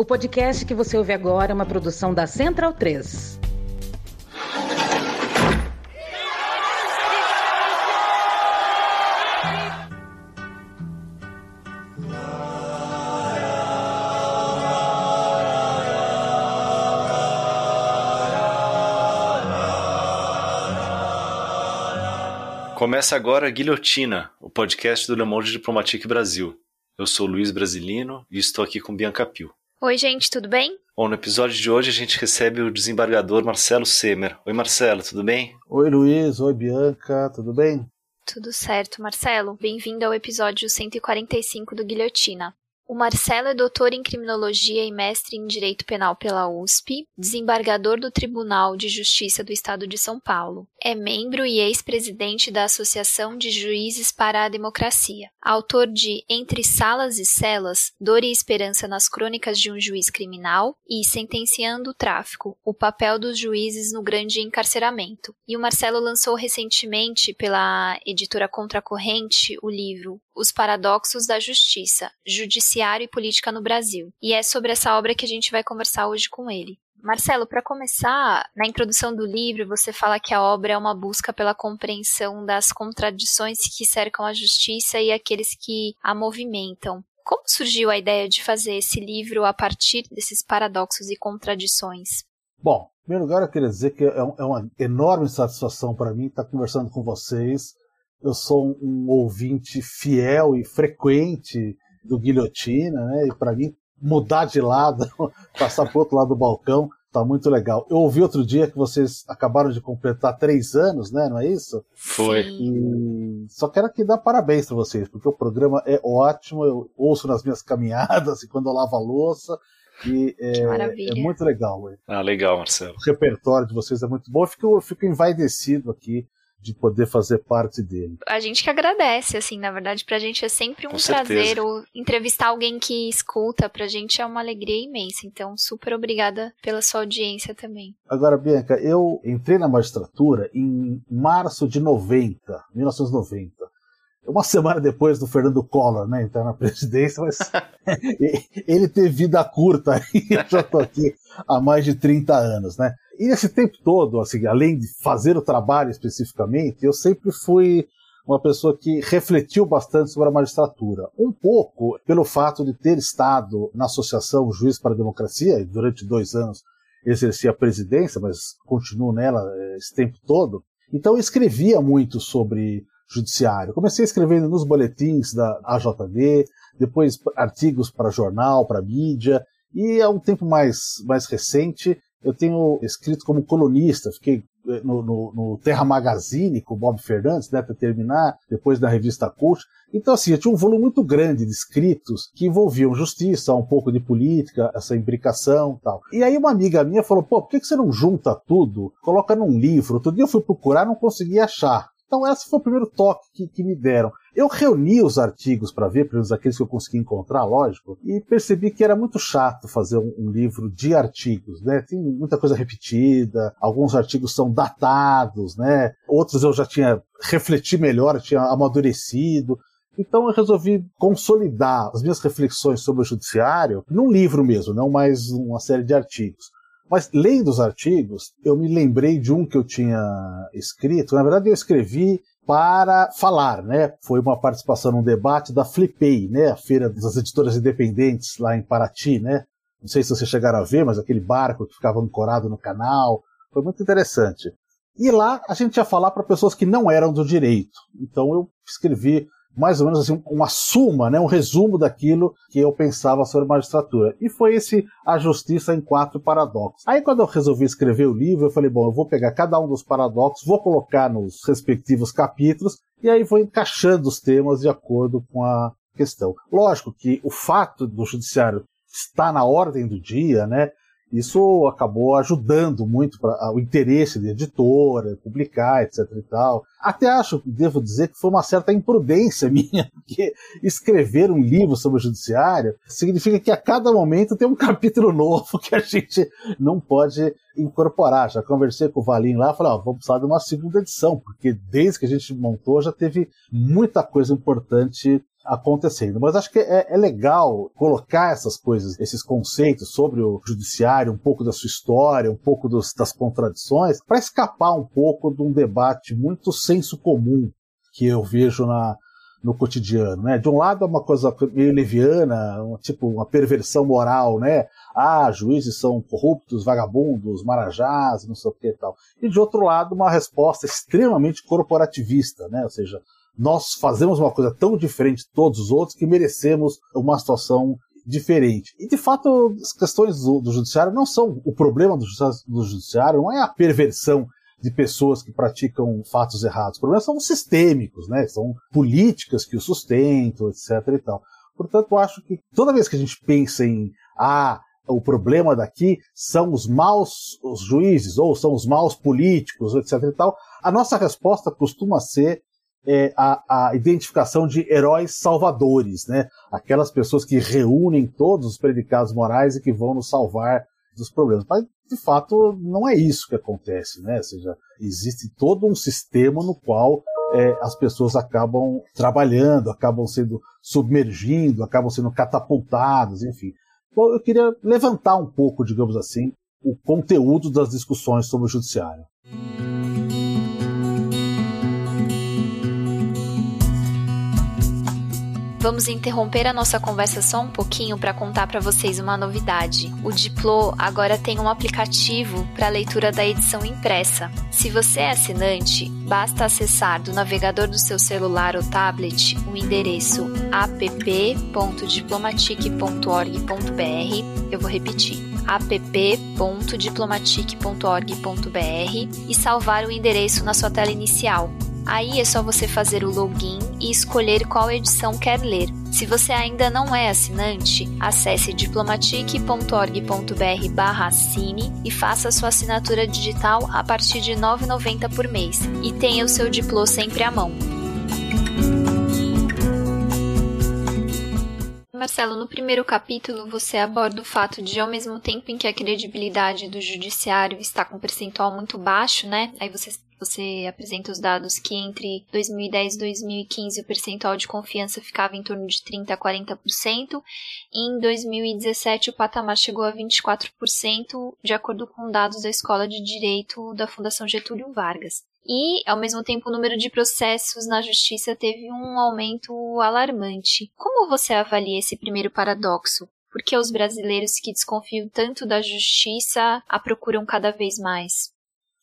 O podcast que você ouve agora é uma produção da Central 3. Começa agora Guilhotina, o podcast do Le Monde Diplomatique Brasil. Eu sou Luiz Brasilino e estou aqui com Bianca Pio. Oi, gente, tudo bem? Bom, no episódio de hoje a gente recebe o desembargador Marcelo Semer. Oi, Marcelo, tudo bem? Oi, Luiz. Oi, Bianca, tudo bem? Tudo certo, Marcelo. Bem-vindo ao episódio 145 do Guilhotina. O Marcelo é doutor em criminologia e mestre em direito penal pela USP, desembargador do Tribunal de Justiça do Estado de São Paulo. É membro e ex-presidente da Associação de Juízes para a Democracia. Autor de Entre Salas e Celas, Dor e Esperança nas Crônicas de um Juiz Criminal e Sentenciando o Tráfico, o papel dos juízes no grande encarceramento. E o Marcelo lançou recentemente pela editora Contracorrente o livro Os Paradoxos da Justiça, Judiciário e Política no Brasil. E é sobre essa obra que a gente vai conversar hoje com ele. Marcelo, para começar, na introdução do livro, você fala que a obra é uma busca pela compreensão das contradições que cercam a justiça e aqueles que a movimentam. Como surgiu a ideia de fazer esse livro a partir desses paradoxos e contradições? Bom, em primeiro lugar, eu queria dizer que é, uma enorme satisfação para mim estar conversando com vocês. Eu sou um ouvinte fiel e frequente do Guilhotina, né? E para mim mudar de lado, passar para o outro lado do balcão, tá muito legal. Eu ouvi outro dia que vocês acabaram de completar três anos, né? Não é isso? Foi. E só quero aqui dar parabéns para vocês, porque o programa é ótimo. Eu ouço nas minhas caminhadas e quando eu lavo a louça. E é, é muito legal. Ah, legal, Marcelo. O repertório de vocês é muito bom. Eu fico, eu fico envaidecido aqui de poder fazer parte dele. A gente que agradece, assim, na verdade, pra gente é sempre um prazer ou entrevistar alguém que escuta, pra gente é uma alegria imensa. Então, super obrigada pela sua audiência também. Agora, Bianca, eu entrei na magistratura em março de 90, 1990 uma semana depois do Fernando Collor, né, entrar na presidência, mas ele teve vida curta e eu já estou aqui há mais de 30 anos, né? E nesse tempo todo, assim, além de fazer o trabalho especificamente, eu sempre fui uma pessoa que refletiu bastante sobre a magistratura. Um pouco pelo fato de ter estado na Associação Juiz para a Democracia, e durante dois anos exerci a presidência, mas continuo nela eh, esse tempo todo. Então eu escrevia muito sobre judiciário. Comecei escrevendo nos boletins da AJD, depois artigos para jornal, para mídia, e há um tempo mais, mais recente eu tenho escrito como colunista, fiquei eh, no, no, no, Terra Magazine com o Bob Fernandes, né, para terminar, depois na revista Cult. Então, assim, eu tinha um volume muito grande de escritos que envolviam justiça, um pouco de política, essa imbricação tal. E aí uma amiga minha falou, pô, por que você não junta tudo, coloca num livro? Outro dia eu fui procurar, não consegui achar. Então, esse foi o primeiro toque que, que me deram. Eu reuni os artigos para ver, pelo menos aqueles que eu consegui encontrar, lógico, e percebi que era muito chato fazer um, um, livro de artigos, né? Tem muita coisa repetida, alguns artigos são datados, né? Outros eu já tinha refletido melhor, tinha amadurecido. Então eu resolvi consolidar as minhas reflexões sobre o judiciário num livro mesmo, não mais uma série de artigos. Mas lendo os artigos, eu me lembrei de um que eu tinha escrito. Na verdade, eu escrevi para falar, né? Foi uma participação num debate da Flipei, né? A feira das editoras independentes lá em Paraty, né? Não sei se vocês chegaram a ver, mas aquele barco que ficava ancorado no canal. Foi muito interessante. E lá a gente ia falar para pessoas que não eram do direito. Então eu escrevi mais ou menos assim, uma suma, né, um resumo daquilo que eu pensava sobre magistratura. E foi esse A Justiça em Quatro Paradoxos. Aí quando eu resolvi escrever o livro, eu falei, bom, eu vou pegar cada um dos paradoxos, vou colocar nos respectivos capítulos, e aí vou encaixando os temas de acordo com a questão. Lógico que o fato do judiciário estar na ordem do dia, né, isso acabou ajudando muito para o interesse de editora, publicar, etc e tal. Até acho, devo dizer, que foi uma certa imprudência minha, porque escrever um livro sobre o judiciário significa que a cada momento tem um capítulo novo que a gente não pode incorporar. Já conversei com o Valim lá, falei, ó, vamos precisar de uma segunda edição, porque desde que a gente montou já teve muita coisa importante acontecendo. Mas acho que é, é, legal colocar essas coisas, esses conceitos sobre o judiciário, um pouco da sua história, um pouco dos, das contradições, para escapar um pouco de um debate muito senso comum que eu vejo na, no cotidiano, né? De um lado é uma coisa meio leviana, um, tipo uma perversão moral, né? Ah, juízes são corruptos, vagabundos, marajás, não sei o que e tal. E de outro lado, uma resposta extremamente corporativista, né? Ou seja, nós fazemos uma coisa tão diferente de todos os outros que merecemos uma situação diferente. E de fato, as questões do, do judiciário não são o problema do, do judiciário, não é a perversão de pessoas que praticam fatos errados. Os problemas são sistêmicos, né? São políticas que o sustentam, etc. e tal. Portanto, acho que toda vez que a gente pensa em ah, o problema daqui são os maus os juízes ou são os maus políticos, etc. e tal, a nossa resposta costuma ser é, a, a, identificação de heróis salvadores, né? Aquelas pessoas que reúnem todos os predicados morais e que vão nos salvar dos problemas. Mas, de fato, não é isso que acontece, né? Ou seja, existe todo um sistema no qual é, as pessoas acabam trabalhando, acabam sendo submergindo, acabam sendo catapultadas, enfim. Então, eu queria levantar um pouco, digamos assim, o conteúdo das discussões sobre o judiciário. Vamos interromper a nossa conversa só um pouquinho para contar para vocês uma novidade. O Diplo agora tem um aplicativo para leitura da edição impressa. Se você é assinante, basta acessar do navegador do seu celular ou tablet o endereço app.diplomatic.org.br. Eu vou repetir app.diplomatic.org.br e salvar o endereço na sua tela inicial. Aí é só você fazer o login e escolher qual edição quer ler. Se você ainda não é assinante, acesse diplomatic.org.br/assine e faça sua assinatura digital a partir de R$ 9,90 por mês e tenha o seu diploma sempre à mão. Marcelo, no primeiro capítulo você aborda o fato de, ao mesmo tempo em que a credibilidade do judiciário está com um percentual muito baixo, né? Aí você você apresenta os dados que entre 2010 e 2015 o percentual de confiança ficava em torno de 30 a 40%, e em 2017 o patamar chegou a 24%, de acordo com dados da Escola de Direito da Fundação Getúlio Vargas. E, ao mesmo tempo, o número de processos na justiça teve um aumento alarmante. Como você avalia esse primeiro paradoxo? Por que os brasileiros que desconfiam tanto da justiça a procuram cada vez mais?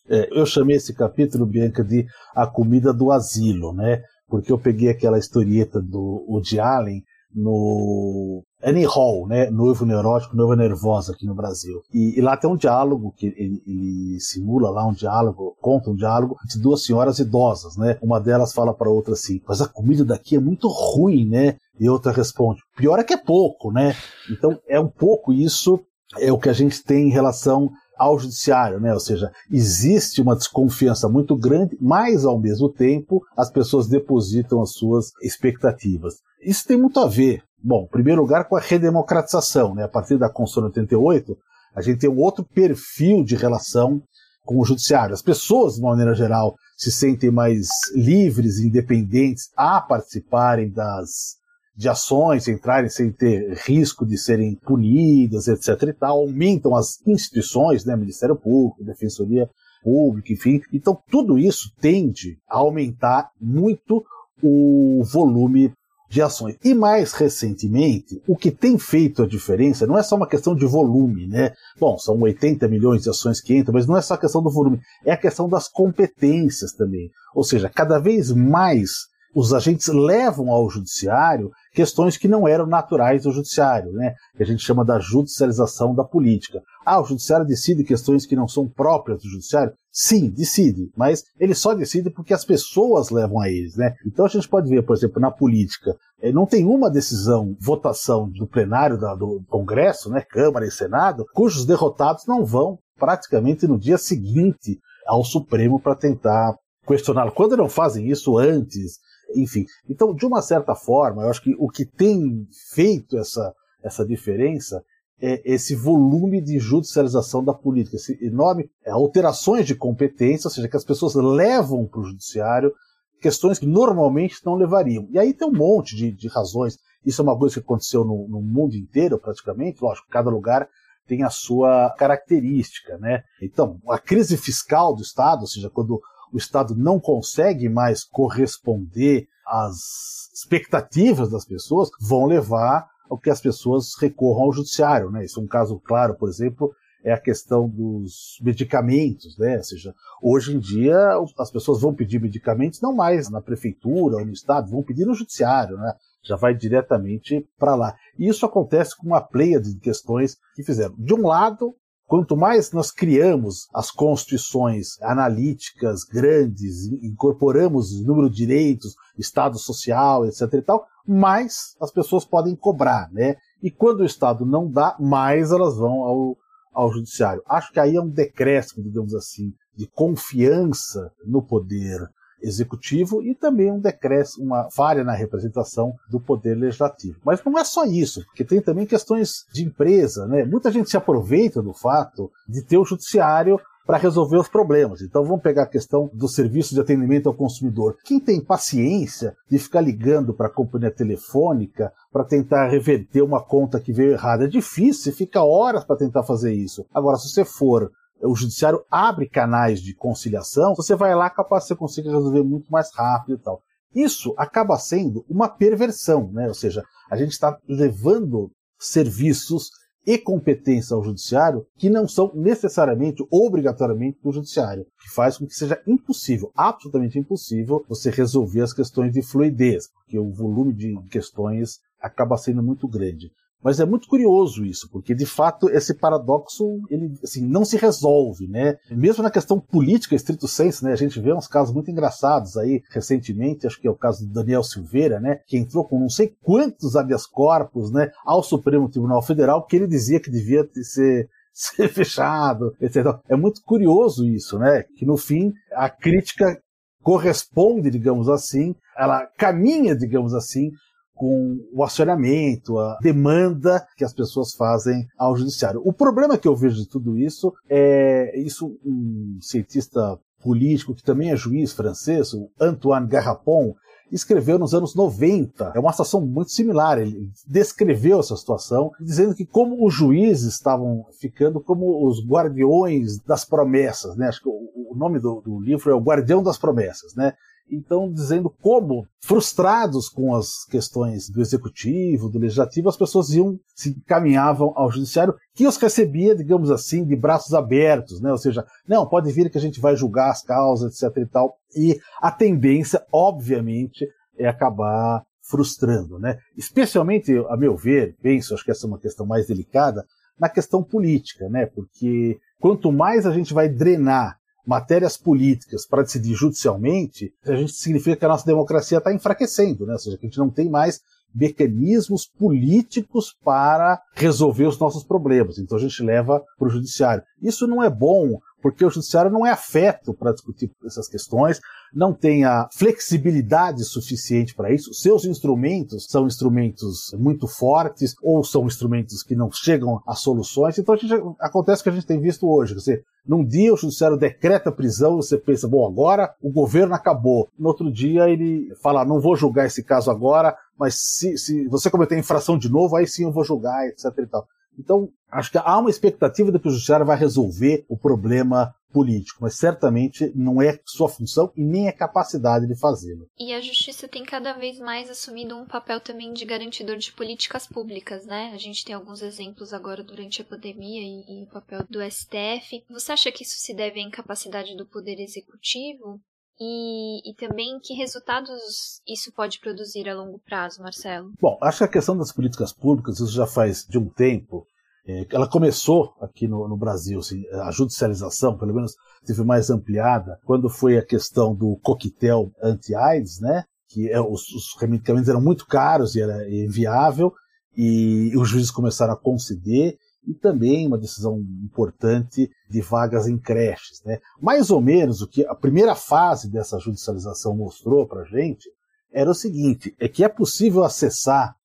É, eu chamei esse capítulo, Bianca, de A Comida do Asilo, né? Porque eu peguei aquela historieta do Woody Allen no Annie Hall, né? Noivo Neurótico, Noiva Nervosa aqui no Brasil. E, e lá tem um diálogo que ele, ele, simula lá um diálogo, conta um diálogo de duas senhoras idosas, né? Uma delas fala para outra assim: "Mas a comida daqui é muito ruim, né?" E outra responde: "Pior é que é pouco, né?" Então é um pouco isso é o que a gente tem em relação ao judiciário, né? Ou seja, existe uma desconfiança muito grande, mas ao mesmo tempo as pessoas depositam as suas expectativas. Isso tem muito a ver, bom, em primeiro lugar com a redemocratização, né? A partir da Constituição 88, a gente tem um outro perfil de relação com o judiciário. As pessoas, de uma maneira geral, se sentem mais livres, independentes a participarem das de ações entrarem sem ter risco de serem punidas, etc. e tal, aumentam as instituições, né, Ministério Público, Defensoria Pública, enfim. Então tudo isso tende a aumentar muito o volume de ações. E mais recentemente, o que tem feito a diferença não é só uma questão de volume, né? Bom, são 80 milhões de ações que entram, mas não é só a questão do volume, é a questão das competências também. Ou seja, cada vez mais os agentes levam ao judiciário questões que não eram naturais do judiciário, né? que a gente chama da judicialização da política. Ah, o judiciário decide questões que não são próprias do judiciário? Sim, decide, mas ele só decide porque as pessoas levam a eles, né? Então a gente pode ver, por exemplo, na política, eh, não tem uma decisão, votação do plenário do Congresso, né, Câmara e Senado, cujos derrotados não vão praticamente no dia seguinte ao Supremo para tentar questioná-lo. Quando não fazem isso antes, enfim. Então, de uma certa forma, eu acho que o que tem feito essa, essa diferença é esse volume de judicialização da política, esse enorme é, alterações de competência, ou seja, que as pessoas levam para o judiciário questões que normalmente não levariam. E aí tem um monte de, de razões. Isso é uma coisa que aconteceu no, no mundo inteiro, praticamente. Lógico, cada lugar tem a sua característica, né? Então, a crise fiscal do Estado, ou seja, quando o Estado não consegue mais corresponder às expectativas das pessoas, vão levar ao que as pessoas recorram ao judiciário, né? Isso é um caso claro, por exemplo, é a questão dos medicamentos, né? Ou seja, hoje em dia as pessoas vão pedir medicamentos não mais na prefeitura ou no estado, vão pedir no judiciário, né? Já vai diretamente para lá. E isso acontece com uma pleia de questões que fizeram. De um lado, Quanto mais nós criamos as constituições analíticas grandes, incorporamos o número de direitos, Estado social, etc. e tal, mais as pessoas podem cobrar, né? E quando o Estado não dá, mais elas vão ao, ao judiciário. Acho que aí é um decréscimo, digamos assim, de confiança no poder executivo e também um decréscimo, uma falha na representação do poder legislativo. Mas não é só isso, porque tem também questões de empresa, né? Muita gente se aproveita do fato de ter o judiciário para resolver os problemas. Então vamos pegar a questão do serviço de atendimento ao consumidor. Quem tem paciência de ficar ligando para a companhia telefônica para tentar reverter uma conta que veio errada? É difícil, fica horas para tentar fazer isso. Agora, se você for o judiciário abre canais de conciliação, você vai lá capaz você consiga resolver muito mais rápido e tal. Isso acaba sendo uma perversão, né? Ou seja, a gente está levando serviços e competência ao judiciário que não são necessariamente, obrigatoriamente do judiciário, que faz com que seja impossível, absolutamente impossível, você resolver as questões de fluidez, porque o volume de questões acaba sendo muito grande. Mas é muito curioso isso, porque de fato esse paradoxo ele assim, não se resolve, né? Mesmo na questão política, estrito senso, né? A gente vê uns casos muito engraçados aí recentemente, acho que é o caso do Daniel Silveira, né? Que entrou com não sei quantos habeas corpus, né? Ao Supremo Tribunal Federal, que ele dizia que devia ser ser fechado, etc. É muito curioso isso, né? Que no fim a crítica corresponde, digamos assim, ela caminha, digamos assim, com o acionamento, a demanda que as pessoas fazem ao judiciário. O problema que eu vejo de tudo isso é isso um cientista político que também é juiz francês, o Antoine Garrapon, escreveu nos anos 90. É uma situação muito similar. Ele descreveu essa situação, dizendo que como os juízes estavam ficando como os guardiões das promessas, né? Acho que o, nome do, do, livro é O Guardião das Promessas, né? Então dizendo como, frustrados com as questões do executivo, do legislativo, as pessoas iam se encaminhavam ao judiciário, que os recebia, digamos assim, de braços abertos, né? Ou seja, não, pode vir que a gente vai julgar as causas, etc e tal. E a tendência, obviamente, é acabar frustrando, né? Especialmente, a meu ver, penso, acho que essa é uma questão mais delicada, na questão política, né? Porque quanto mais a gente vai drenar matérias políticas para decidir judicialmente, a gente significa que a nossa democracia está enfraquecendo, né? Ou seja, que a gente não tem mais mecanismos políticos para resolver os nossos problemas. Então a gente leva para o judiciário. Isso não é bom porque o judiciário não é afeto para discutir essas questões, não tem a flexibilidade suficiente para isso. Seus instrumentos são instrumentos muito fortes ou são instrumentos que não chegam a soluções. Então a gente, acontece o que a gente tem visto hoje. Quer num dia o judiciário decreta prisão, você pensa, bom, agora o governo acabou. No outro dia ele fala, não vou julgar esse caso agora, mas se, se você cometer infração de novo, aí sim eu vou julgar, etc. E tal. Então, acho que há uma expectativa de que o judiciário vai resolver o problema político, mas certamente não é sua função e nem é capacidade de fazê-lo. E a justiça tem cada vez mais assumido um papel também de garantidor de políticas públicas, né? A gente tem alguns exemplos agora durante a pandemia e, e o papel do STF. Você acha que isso se deve à incapacidade do poder executivo? E, e, também que resultados isso pode produzir a longo prazo, Marcelo? Bom, acho que a questão das políticas públicas, isso já faz de um tempo, é, ela começou aqui no, no Brasil, assim, a judicialização, pelo menos, teve mais ampliada, quando foi a questão do coquetel anti-AIDS, né? Que é, os, os medicamentos eram muito caros e era inviável, e os juízes começaram a conceder, e também uma decisão importante de vagas em creches. Né? Mais ou menos o que a primeira fase dessa judicialização mostrou para a gente era o seguinte: é que é possível acessar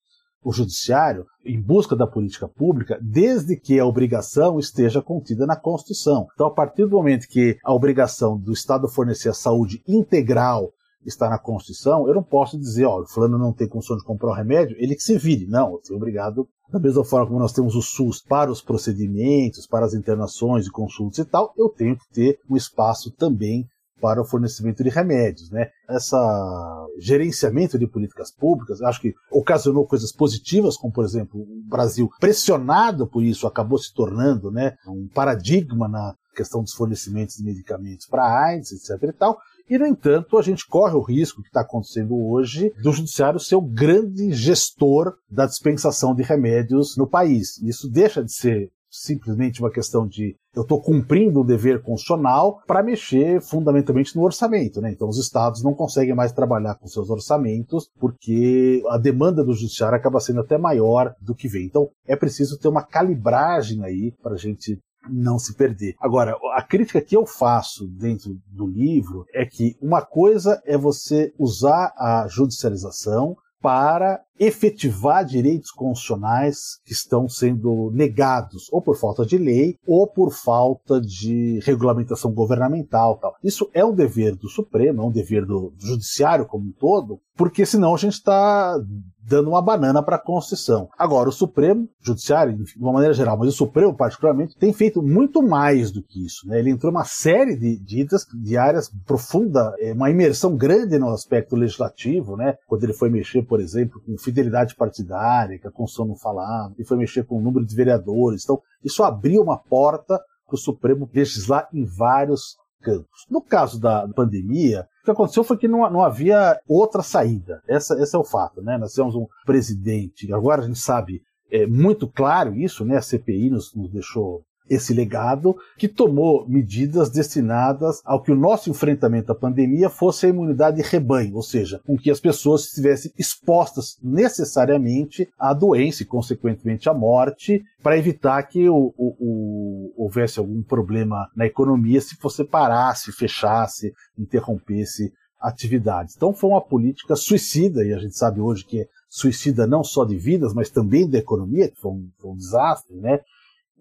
o judiciário em busca da política pública, desde que a obrigação esteja contida na Constituição. Então, a partir do momento que a obrigação do Estado fornecer a saúde integral está na Constituição, eu não posso dizer, ó, o fulano não tem condição de comprar o remédio, ele que se vire. Não, eu sou obrigado da mesma forma como nós temos o SUS para os procedimentos, para as internações e consultas e tal, eu tenho que ter um espaço também para o fornecimento de remédios, né? Essa gerenciamento de políticas públicas, acho que ocasionou coisas positivas, como por exemplo, o Brasil pressionado por isso acabou se tornando, né, um paradigma na questão dos fornecimentos de medicamentos para AIDS, etc e tal. E, no entanto, a gente corre o risco que está acontecendo hoje do judiciário ser o grande gestor da dispensação de remédios no país. Isso deixa de ser simplesmente uma questão de eu estou cumprindo o dever constitucional para mexer fundamentalmente no orçamento. Né? Então os estados não conseguem mais trabalhar com seus orçamentos porque a demanda do judiciário acaba sendo até maior do que vem. Então é preciso ter uma calibragem aí para a gente não se perder. Agora, a crítica que eu faço dentro do livro é que uma coisa é você usar a judicialização para efetivar direitos constitucionais que estão sendo negados ou por falta de lei ou por falta de regulamentação governamental. Tal. Isso é um dever do Supremo, é um dever do Judiciário como um todo, porque senão a gente está dando uma banana para a Constituição. Agora, o Supremo, Judiciário, de uma maneira geral, mas o Supremo particularmente, tem feito muito mais do que isso. Né? Ele entrou uma série de, de de áreas profunda, é, uma imersão grande no aspecto legislativo, né? quando ele foi mexer, por exemplo, com fidelidade partidária, que a Constituição não falava, e foi mexer com o número de vereadores. Então, isso abriu uma porta para o Supremo legislar em vários campos. No caso da pandemia, o que aconteceu foi que não, não havia outra saída. Essa, esse é o fato, né? Nós temos um presidente, agora a gente sabe é muito claro isso, né? A CPI nos, nos deixou esse legado, que tomou medidas destinadas ao que o nosso enfrentamento à pandemia fosse a imunidade de rebanho, ou seja, com que as pessoas estivessem expostas necessariamente à doença e, consequentemente, à morte, para evitar que o, o, o, houvesse algum problema na economia se você parasse, fechasse, interrompesse atividades. Então foi uma política suicida, e a gente sabe hoje que é suicida não só de vidas, mas também da economia, que foi um, foi um desastre, né?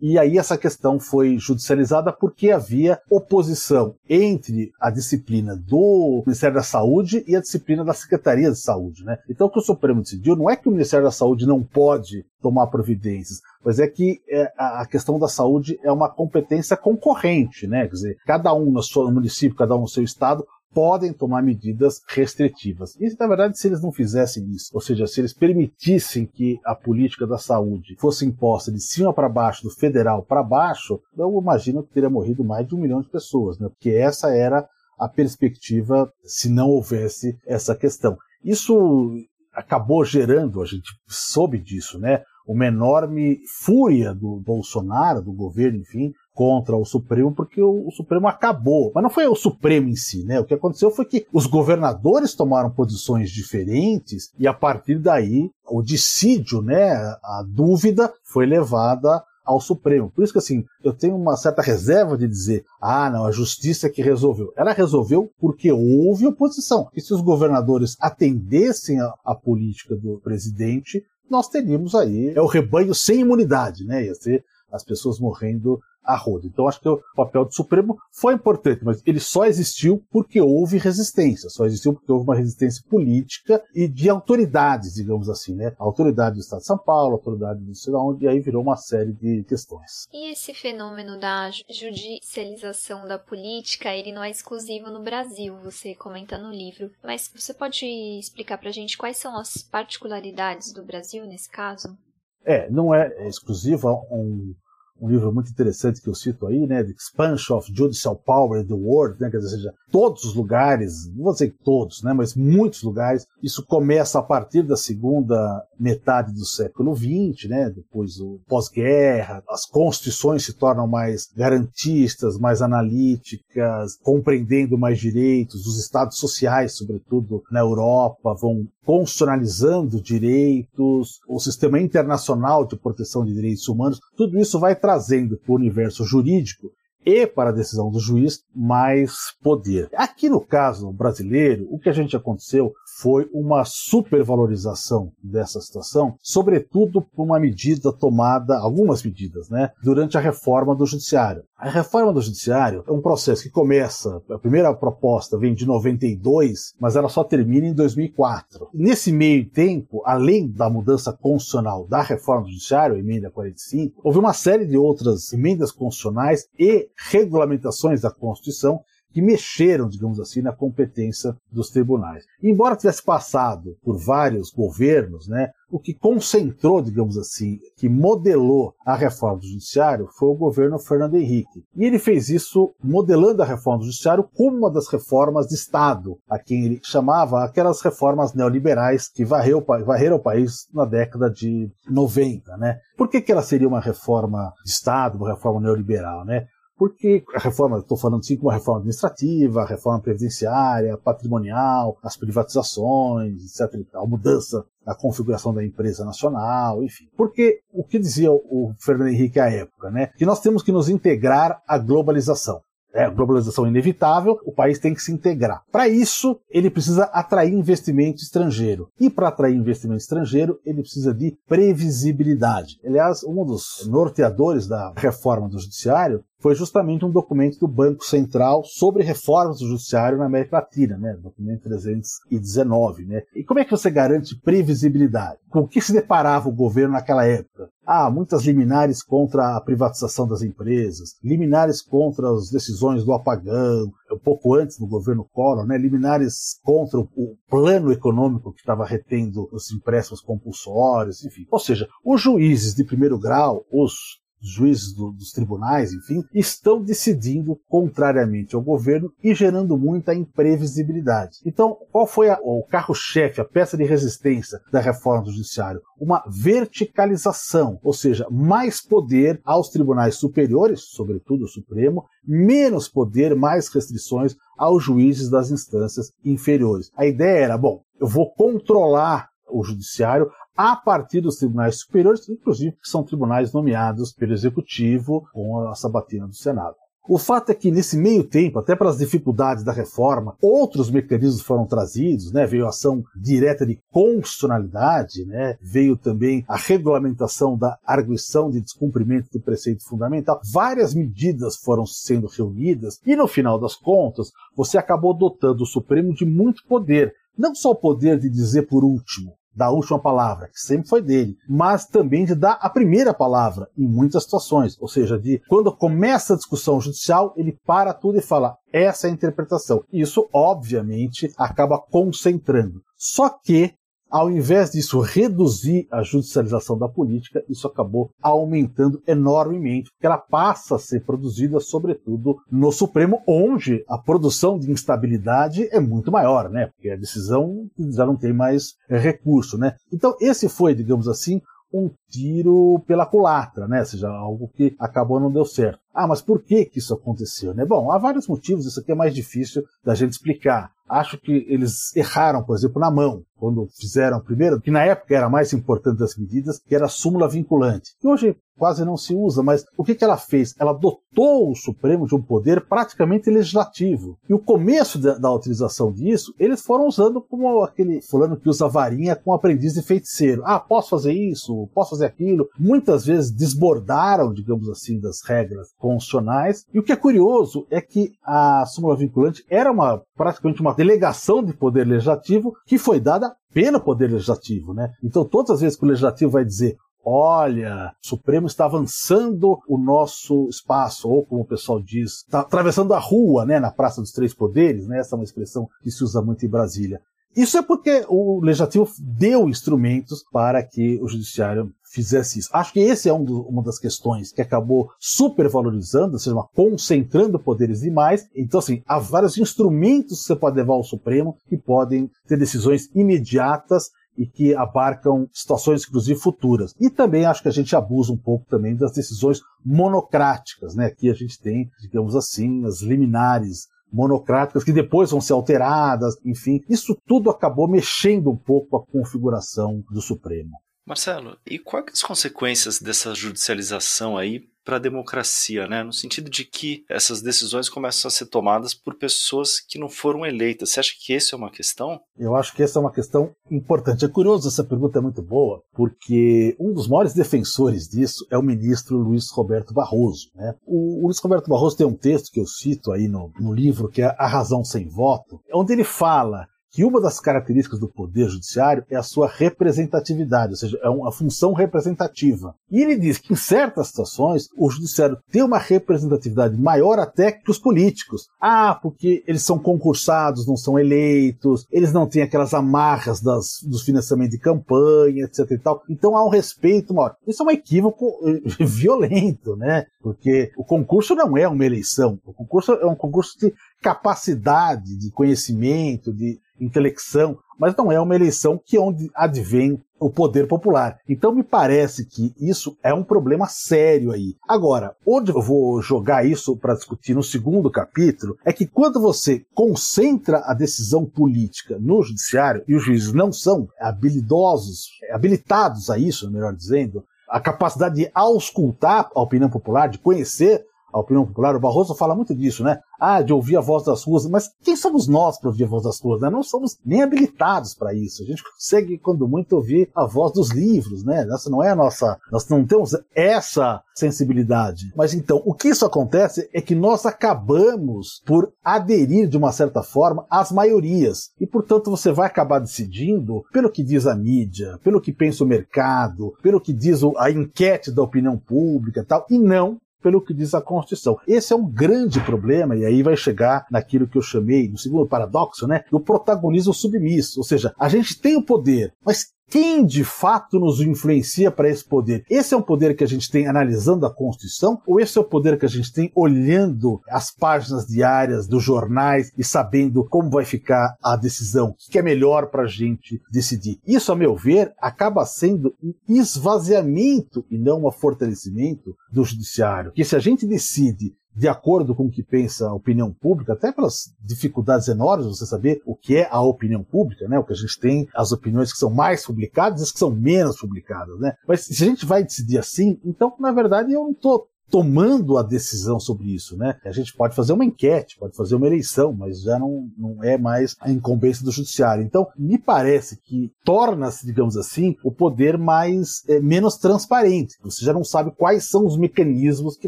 E aí essa questão foi judicializada porque havia oposição entre a disciplina do Ministério da Saúde e a disciplina da Secretaria de Saúde. Né? Então o que o Supremo decidiu não é que o Ministério da Saúde não pode tomar providências, mas é que é, a questão da saúde é uma competência concorrente, né? Quer dizer, cada um no seu município, cada um no seu estado podem tomar medidas restritivas. E, na verdade, se eles não fizessem isso, ou seja, se eles permitissem que a política da saúde fosse imposta de cima para baixo, do federal para baixo, eu imagino que teria morrido mais de um milhão de pessoas, né? porque essa era a perspectiva se não houvesse essa questão. Isso acabou gerando, a gente soube disso, né? Uma enorme fúria do Bolsonaro, do governo, enfim, contra o Supremo porque o, o, Supremo acabou. Mas não foi o Supremo em si, né? O que aconteceu foi que os governadores tomaram posições diferentes e a partir daí o dissídio, né, a dúvida foi levada ao Supremo. Por isso que assim, eu tenho uma certa reserva de dizer, ah, não, a justiça é que resolveu. Ela resolveu porque houve oposição. E se os governadores atendessem a, a política do presidente, nós teríamos aí é o rebanho sem imunidade, né? Ia ser as pessoas morrendo a roda. Então acho que o papel do Supremo foi importante, mas ele só existiu porque houve resistência, só existiu porque houve uma resistência política e de autoridades, digamos assim, né? A autoridade do Estado de São Paulo, a autoridade do sei lá onde, e aí virou uma série de questões. E esse fenômeno da judicialização da política, ele não é exclusivo no Brasil, você comenta no livro, mas você pode explicar pra gente quais são as particularidades do Brasil nesse caso? É, não é exclusivo, um um livro muito interessante que eu cito aí, né, The Expansion of Judicial Power in the World, né, quer dizer, seja, todos os lugares, não vou dizer todos, né, mas muitos lugares, isso começa a partir da segunda metade do século XX, né, depois o pós-guerra, as constituições se tornam mais garantistas, mais analíticas, compreendendo mais direitos, os estados sociais, sobretudo na Europa, vão constitucionalizando direitos, o sistema internacional de proteção de direitos humanos, tudo isso vai trazendo o universo jurídico e para a decisão do juiz mais poder. Aqui no caso brasileiro, o que a gente aconteceu foi uma supervalorização dessa situação, sobretudo por uma medida tomada, algumas medidas, né, durante a reforma do judiciário. A reforma do judiciário é um processo que começa, a primeira proposta vem de 92, mas ela só termina em 2004. Nesse meio tempo, além da mudança constitucional da reforma do judiciário, emenda 45, houve uma série de outras emendas constitucionais e regulamentações da Constituição que mexeram, digamos assim, na competência dos tribunais. Embora tivesse passado por vários governos, né, o que concentrou, digamos assim, que modelou a reforma do judiciário foi o governo Fernando Henrique. E ele fez isso modelando a reforma do judiciário como uma das reformas de Estado, a quem ele chamava aquelas reformas neoliberais que varreu, varreram o país na década de 90, né? Por que, que ela seria uma reforma de Estado, uma reforma neoliberal, né? Porque a reforma, estou falando assim como a reforma administrativa, a reforma previdenciária, patrimonial, as privatizações, etc. a mudança da configuração da empresa nacional, enfim. Porque o que dizia o Fernando Henrique à época, né? Que nós temos que nos integrar à globalização. É, globalização inevitável, o país tem que se integrar. Para isso, ele precisa atrair investimento estrangeiro. E para atrair investimento estrangeiro, ele precisa de previsibilidade. Aliás, um dos norteadores da reforma do judiciário foi justamente um documento do Banco Central sobre reformas do judiciário na América Latina, né? Documento 319, né? E como é que você garante previsibilidade? Com o que se deparava o governo naquela época? Ah, muitas liminares contra a privatização das empresas, liminares contra as decisões do apagão, um pouco antes do governo Collor, né? Liminares contra o plano econômico que estava retendo os empréstimos compulsórios, enfim. Ou seja, os juízes de primeiro grau, os juízes do, dos tribunais, enfim, estão decidindo contrariamente ao governo e gerando muita imprevisibilidade. Então, qual foi a, o carro-chefe, a peça de resistência da reforma do judiciário? Uma verticalização, ou seja, mais poder aos tribunais superiores, sobretudo o Supremo, menos poder, mais restrições aos juízes das instâncias inferiores. A ideia era, bom, eu vou controlar o judiciário a partir dos tribunais superiores, inclusive que são tribunais nomeados pelo Executivo com a sabatina do Senado. O fato é que nesse meio tempo, até pelas dificuldades da reforma, outros mecanismos foram trazidos, né? Veio a ação direta de constitucionalidade, né? Veio também a regulamentação da arguição de descumprimento do preceito fundamental. Várias medidas foram sendo reunidas e no final das contas, você acabou dotando o Supremo de muito poder, não só o poder de dizer por último, da última palavra, que sempre foi dele, mas também de dar a primeira palavra em muitas situações. Ou seja, de quando começa a discussão judicial, ele para tudo e fala: essa é a interpretação. Isso, obviamente, acaba concentrando. Só que ao invés disso reduzir a judicialização da política, isso acabou aumentando enormemente, porque ela passa a ser produzida, sobretudo, no Supremo, onde a produção de instabilidade é muito maior, né? Porque a decisão já não tem mais recurso, né? Então, esse foi, digamos assim, um tiro pela culatra, né? Ou seja, algo que acabou não deu certo. Ah, mas por que que isso aconteceu, né? Bom, há vários motivos, isso aqui é mais difícil da gente explicar. Acho que eles erraram, por exemplo, na mão, quando fizeram primeiro, que na época era a mais importante das medidas, que era a súmula vinculante. Que hoje quase não se usa, mas o que, que ela fez? Ela dotou o Supremo de um poder praticamente legislativo. E o começo da, da utilização disso, eles foram usando como aquele fulano que usa varinha com aprendiz de feiticeiro. Ah, posso fazer isso, posso fazer aquilo. Muitas vezes desbordaram, digamos assim, das regras constitucionais. E o que é curioso é que a súmula vinculante era uma praticamente uma delegação de poder legislativo que foi dada pelo poder legislativo, né? Então todas as vezes que o legislativo vai dizer olha, o Supremo está avançando o nosso espaço, ou como o pessoal diz, está atravessando a rua, né, na Praça dos Três Poderes, né, essa é uma expressão que se usa muito em Brasília. Isso é porque o Legislativo deu instrumentos para que o Judiciário fizesse isso. Acho que esse é um do, uma das questões que acabou supervalorizando, ou seja, concentrando poderes demais. Então, assim, há vários instrumentos que você pode levar ao Supremo que podem ter decisões imediatas e que abarcam situações, inclusive, futuras. E também acho que a gente abusa um pouco também das decisões monocráticas, né? Aqui a gente tem, digamos assim, as liminares monocráticas que depois vão ser alteradas, enfim, isso tudo acabou mexendo um pouco a configuração do Supremo. Marcelo, e quais as consequências dessa judicialização aí para a democracia, né? No sentido de que essas decisões começam a ser tomadas por pessoas que não foram eleitas. Você acha que essa é uma questão? Eu acho que essa é uma questão importante. É curioso, essa pergunta é muito boa, porque um dos maiores defensores disso é o ministro Luiz Roberto Barroso. Né? O, o Luiz Roberto Barroso tem um texto que eu cito aí no, no livro, que é A Razão Sem Voto, onde ele fala que uma das características do poder judiciário é a sua representatividade, ou seja, é uma função representativa. E ele diz que em certas situações o judiciário tem uma representatividade maior até que os políticos. Ah, porque eles são concursados, não são eleitos, eles não têm aquelas amarras das, dos financiamentos de campanha, etc e tal. Então há um respeito maior. Isso é um equívoco eh, violento, né? Porque o concurso não é uma eleição. O concurso é um concurso de capacidade, de conhecimento, de intelecção, mas não é uma eleição que é onde advém o poder popular. Então me parece que isso é um problema sério aí. Agora, onde eu vou jogar isso para discutir no segundo capítulo é que quando você concentra a decisão política no judiciário e os juízes não são habilidosos, habilitados a isso, melhor dizendo, a capacidade de auscultar a opinião popular, de conhecer a opinião popular. O Barroso fala muito disso, né? Ah, de ouvir a voz das ruas. Mas quem somos nós para ouvir a voz das ruas? Né? Não somos nem habilitados para isso. A gente consegue, quando muito, ouvir a voz dos livros, né? Essa não é a nossa. Nós não temos essa sensibilidade. Mas então, o que isso acontece é que nós acabamos por aderir de uma certa forma às maiorias. E, portanto, você vai acabar decidindo pelo que diz a mídia, pelo que pensa o mercado, pelo que diz a enquete da opinião pública e tal, e não pelo que diz a Constituição. Esse é um grande problema, e aí vai chegar naquilo que eu chamei, no segundo paradoxo, né? Do protagonismo submisso. Ou seja, a gente tem o poder, mas quem de fato nos influencia para esse poder? Esse é um poder que a gente tem analisando a Constituição ou esse é o poder que a gente tem olhando as páginas diárias dos jornais e sabendo como vai ficar a decisão, o que é melhor para a gente decidir? Isso, a meu ver, acaba sendo um esvaziamento e não um fortalecimento do judiciário. Que se a gente decide de acordo com o que pensa a opinião pública, até pelas dificuldades enormes você saber o que é a opinião pública, né? O que a gente tem, as opiniões que são mais publicadas e as que são menos publicadas, né? Mas se a gente vai decidir assim, então, na verdade, eu não estou tomando a decisão sobre isso, né? A gente pode fazer uma enquete, pode fazer uma eleição, mas já não, não é mais a incumbência do judiciário. Então, me parece que torna-se, digamos assim, o poder mais é, menos transparente. Você já não sabe quais são os mecanismos que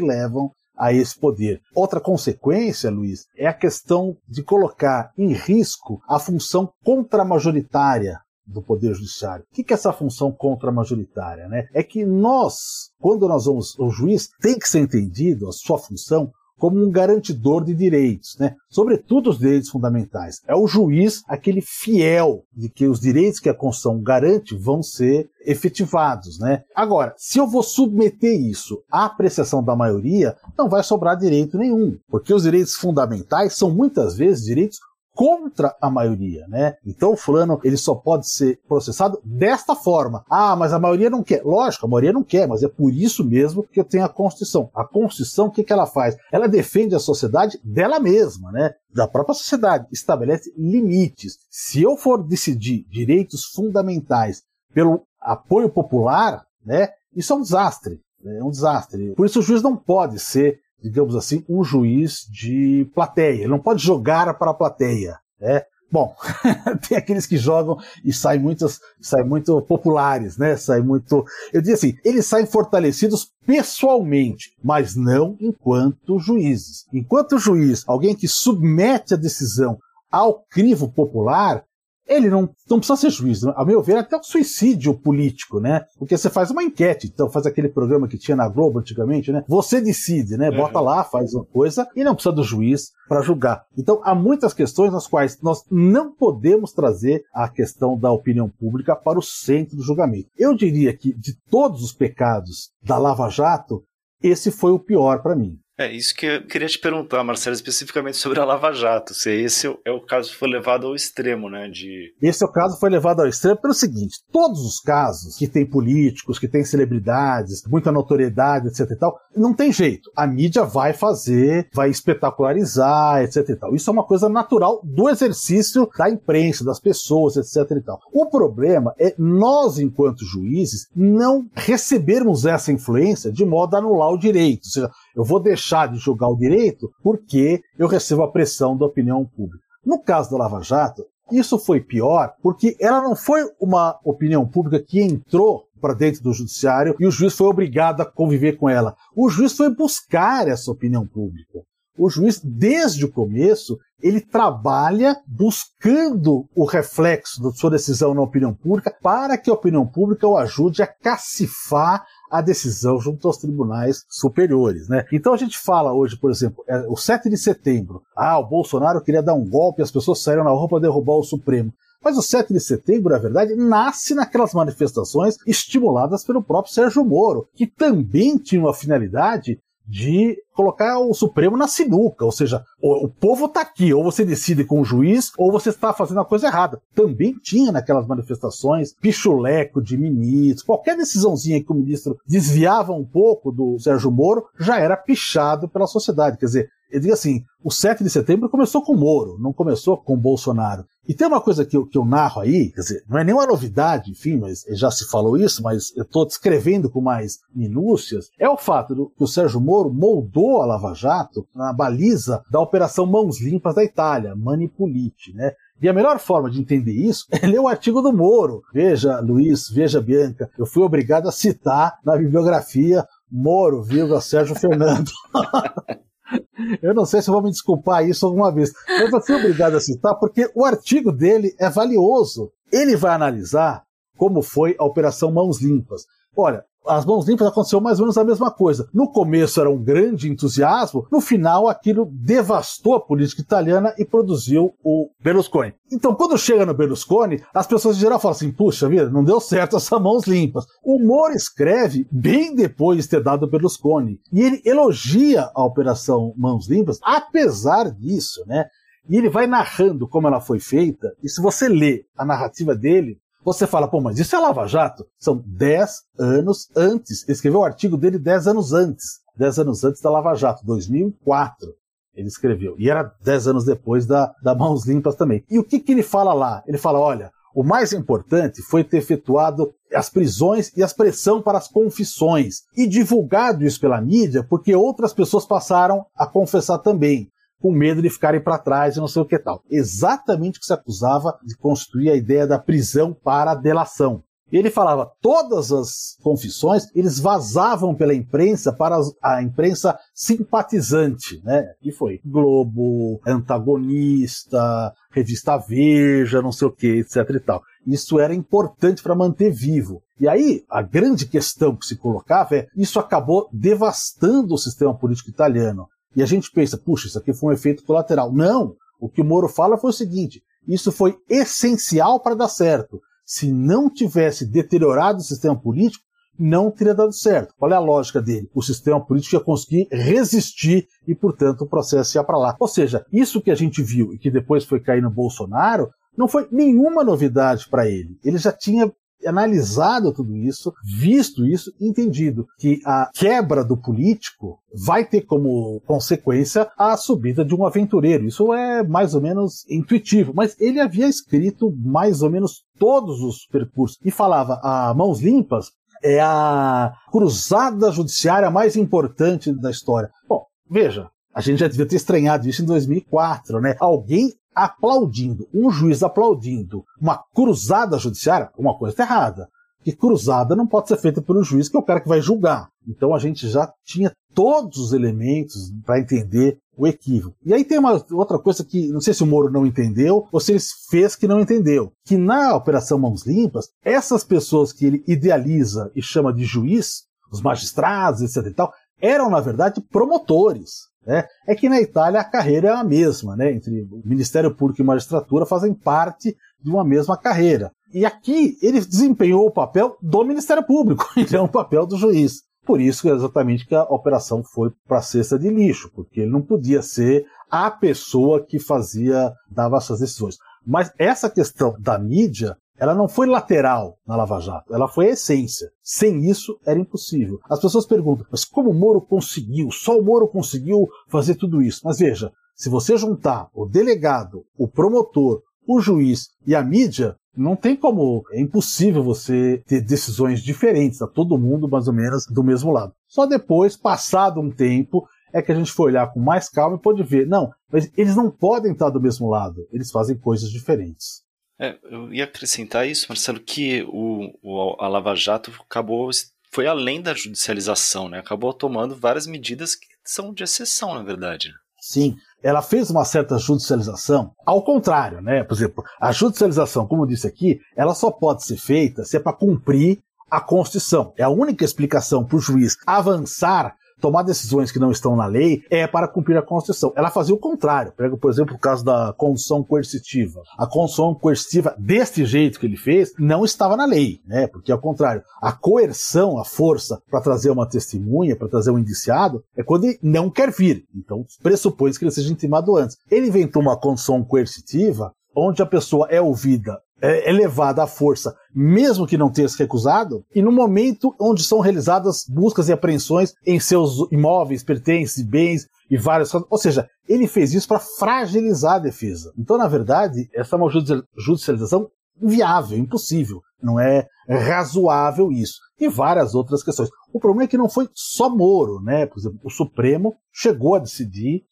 levam a esse poder. Outra consequência, Luiz, é a questão de colocar em risco a função contramajoritária do Poder Judiciário. O que é essa função contramajoritária? Né? É que nós, quando nós vamos, o juiz tem que ser entendido, a sua função, como um garantidor de direitos, né? sobretudo os direitos fundamentais. É o juiz aquele fiel de que os direitos que a Constituição garante vão ser efetivados. Né? Agora, se eu vou submeter isso à apreciação da maioria, não vai sobrar direito nenhum, porque os direitos fundamentais são muitas vezes direitos contra a maioria, né? Então o fulano ele só pode ser processado desta forma. Ah, mas a maioria não quer. Lógico, a maioria não quer, mas é por isso mesmo que eu tenho a Constituição. A Constituição, o que, que ela faz? Ela defende a sociedade dela mesma, né? Da própria sociedade, estabelece limites. Se eu for decidir direitos fundamentais pelo apoio popular, né? Isso é um desastre. É um desastre. Por isso o juiz não pode ser digamos assim, um juiz de plateia. Ele não pode jogar para a plateia. Né? Bom, tem aqueles que jogam e saem muitos, saem muito populares, né? Saem muito. Eu diria assim, eles saem fortalecidos pessoalmente, mas não enquanto juízes. Enquanto juiz, alguém que submete a decisão ao crivo popular, ele não, não precisa ser juiz. Né? A meu ver, é até um suicídio político, né? Porque você faz uma enquete, então faz aquele programa que tinha na Globo antigamente, né? Você decide, né? Bota uhum. lá, faz uma coisa e não precisa do juiz para julgar. Então há muitas questões nas quais nós não podemos trazer a questão da opinião pública para o centro do julgamento. Eu diria que de todos os pecados da Lava Jato, esse foi o pior para mim. É isso que eu queria te perguntar, Marcelo, especificamente sobre a Lava Jato. Se esse é o caso que foi levado ao extremo, né? De... Esse é o caso que foi levado ao extremo pelo seguinte: todos os casos que tem políticos, que tem celebridades, muita notoriedade, etc e tal, não tem jeito. A mídia vai fazer, vai espetacularizar, etc e tal. Isso é uma coisa natural do exercício da imprensa, das pessoas, etc e tal. O problema é nós, enquanto juízes, não recebermos essa influência de modo a anular o direito. Ou seja, eu vou deixar de julgar o direito porque eu recebo a pressão da opinião pública. No caso da Lava Jato, isso foi pior porque ela não foi uma opinião pública que entrou para dentro do judiciário e o juiz foi obrigado a conviver com ela. O juiz foi buscar essa opinião pública. O juiz, desde o começo, ele trabalha buscando o reflexo da sua decisão na opinião pública para que a opinião pública o ajude a cacifar a decisão junto aos tribunais superiores, né? Então a gente fala hoje, por exemplo, é, o 7 de setembro, ah, o Bolsonaro queria dar um golpe, as pessoas saíram na rua para derrubar o Supremo. Mas o 7 de setembro, na verdade, nasce naquelas manifestações estimuladas pelo próprio Sérgio Moro, que também tinha uma finalidade de colocar o Supremo na sinuca, ou seja, o, o povo está aqui, ou você decide com o juiz, ou você está fazendo a coisa errada. Também tinha naquelas manifestações pichuleco de ministros, qualquer decisãozinha que o ministro desviava um pouco do Sérgio Moro, já era pichado pela sociedade. Quer dizer, eu digo assim, o 7 de setembro começou com Moro, não começou com Bolsonaro. E tem uma coisa que eu, que eu narro aí, quer dizer, não é nenhuma novidade, enfim, mas já se falou isso, mas eu estou descrevendo com mais minúcias, é o fato do, que o Sérgio Moro moldou a Lava Jato na baliza da Operação Mãos Limpas da Itália, Manipulite, né? E a melhor forma de entender isso é ler o artigo do Moro. Veja, Luiz, veja, Bianca, eu fui obrigado a citar na bibliografia Moro, vírgula, Sérgio Fernando. Eu não sei se vou me desculpar isso alguma vez, mas eu fui obrigado a citar porque o artigo dele é valioso. Ele vai analisar como foi a Operação Mãos Limpas. Olha, as mãos limpas aconteceu mais ou menos a mesma coisa. No começo era um grande entusiasmo, no final aquilo devastou a política italiana e produziu o Berlusconi. Então, quando chega no Berlusconi, as pessoas em geral falam assim: puxa vida, não deu certo essas mãos limpas. O Moro escreve bem depois de ter dado o Berlusconi. E ele elogia a Operação Mãos Limpas, apesar disso, né? E ele vai narrando como ela foi feita, e se você lê a narrativa dele, você fala, pô, mas isso é Lava Jato? São 10 anos antes. Ele escreveu o artigo dele 10 anos antes. 10 anos antes da Lava Jato, 2004. Ele escreveu. E era 10 anos depois da, da Mãos Limpas também. E o que, que ele fala lá? Ele fala, olha, o mais importante foi ter efetuado as prisões e as pressão para as confissões e divulgado isso pela mídia, porque outras pessoas passaram a confessar também com medo de ficarem para trás e não sei o que tal. Exatamente o que se acusava de construir a ideia da prisão para delação. Ele falava todas as confissões, eles vazavam pela imprensa para a imprensa simpatizante, né? E foi Globo, Antagonista, Revista Veja, não sei o que, etc e tal. Isso era importante para manter vivo. E aí, a grande questão que se colocava é: isso acabou devastando o sistema político italiano. E a gente pensa, puxa, isso aqui foi um efeito colateral. Não! O que o Moro fala foi o seguinte: isso foi essencial para dar certo. Se não tivesse deteriorado o sistema político, não teria dado certo. Qual é a lógica dele? O sistema político ia conseguir resistir e, portanto, o processo ia para lá. Ou seja, isso que a gente viu e que depois foi cair no Bolsonaro não foi nenhuma novidade para ele. Ele já tinha analisado tudo isso, visto isso, entendido que a quebra do político vai ter como consequência a subida de um aventureiro. Isso é mais ou menos intuitivo, mas ele havia escrito mais ou menos todos os percursos e falava a mãos limpas é a cruzada judiciária mais importante da história. Bom, veja, a gente já devia ter estranhado isso em 2004, né? Alguém aplaudindo, um juiz aplaudindo uma cruzada judiciária, uma coisa está errada. Que cruzada não pode ser feita pelo juiz, que é o cara que vai julgar. Então a gente já tinha todos os elementos para entender o equívoco. E aí tem uma outra coisa que não sei se o Moro não entendeu ou se ele fez que não entendeu, que na Operação Mãos Limpas, essas pessoas que ele idealiza e chama de juiz, os magistrados, etc e tal, eram na verdade promotores. Né? É que na Itália a carreira é a mesma, né? entre o Ministério Público e Magistratura fazem parte de uma mesma carreira. E aqui ele desempenhou o papel do Ministério Público, então é um papel do juiz. Por isso exatamente que a operação foi para a cesta de lixo, porque ele não podia ser a pessoa que fazia, dava essas decisões. Mas essa questão da mídia, ela não foi lateral na Lava Jato, ela foi a essência. Sem isso, era impossível. As pessoas perguntam, mas como o Moro conseguiu? Só o Moro conseguiu fazer tudo isso? Mas veja, se você juntar o delegado, o promotor, o juiz e a mídia, não tem como, é impossível você ter decisões diferentes, tá todo mundo mais ou menos do mesmo lado. Só depois, passado um tempo, é que a gente foi olhar com mais calma e pode ver, não, mas eles não podem estar do mesmo lado, eles fazem coisas diferentes. É, eu ia acrescentar isso, Marcelo, que o, o, a Lava Jato acabou, foi além da judicialização, né? Acabou tomando várias medidas que são de exceção, na verdade. Sim, ela fez uma certa judicialização, ao contrário, né? Por exemplo, a judicialização, como eu disse aqui, ela só pode ser feita se é para cumprir a Constituição. É a única explicação para o juiz avançar tomar decisões que não estão na lei é para cumprir a Constituição. Ela fazia o contrário. Pega, por exemplo, o caso da condução coercitiva. A condução coercitiva, deste jeito que ele fez, não estava na lei, né? Porque, ao contrário, a coerção, a força para trazer uma testemunha, para trazer um indiciado, é quando ele não quer vir. Então, pressupõe que ele seja intimado antes. Ele inventou uma condução coercitiva onde a pessoa é ouvida é, é levada à força, mesmo que não tenha se recusado, e no momento onde são realizadas buscas e apreensões em seus imóveis, pertences, bens e várias coisas. Ou seja, ele fez isso para fragilizar a defesa. Então, na verdade, essa é uma judicialização inviável, impossível. Não é razoável isso. E várias outras questões. O problema é que não foi só Moro, né? Por exemplo, o Supremo chegou a decidir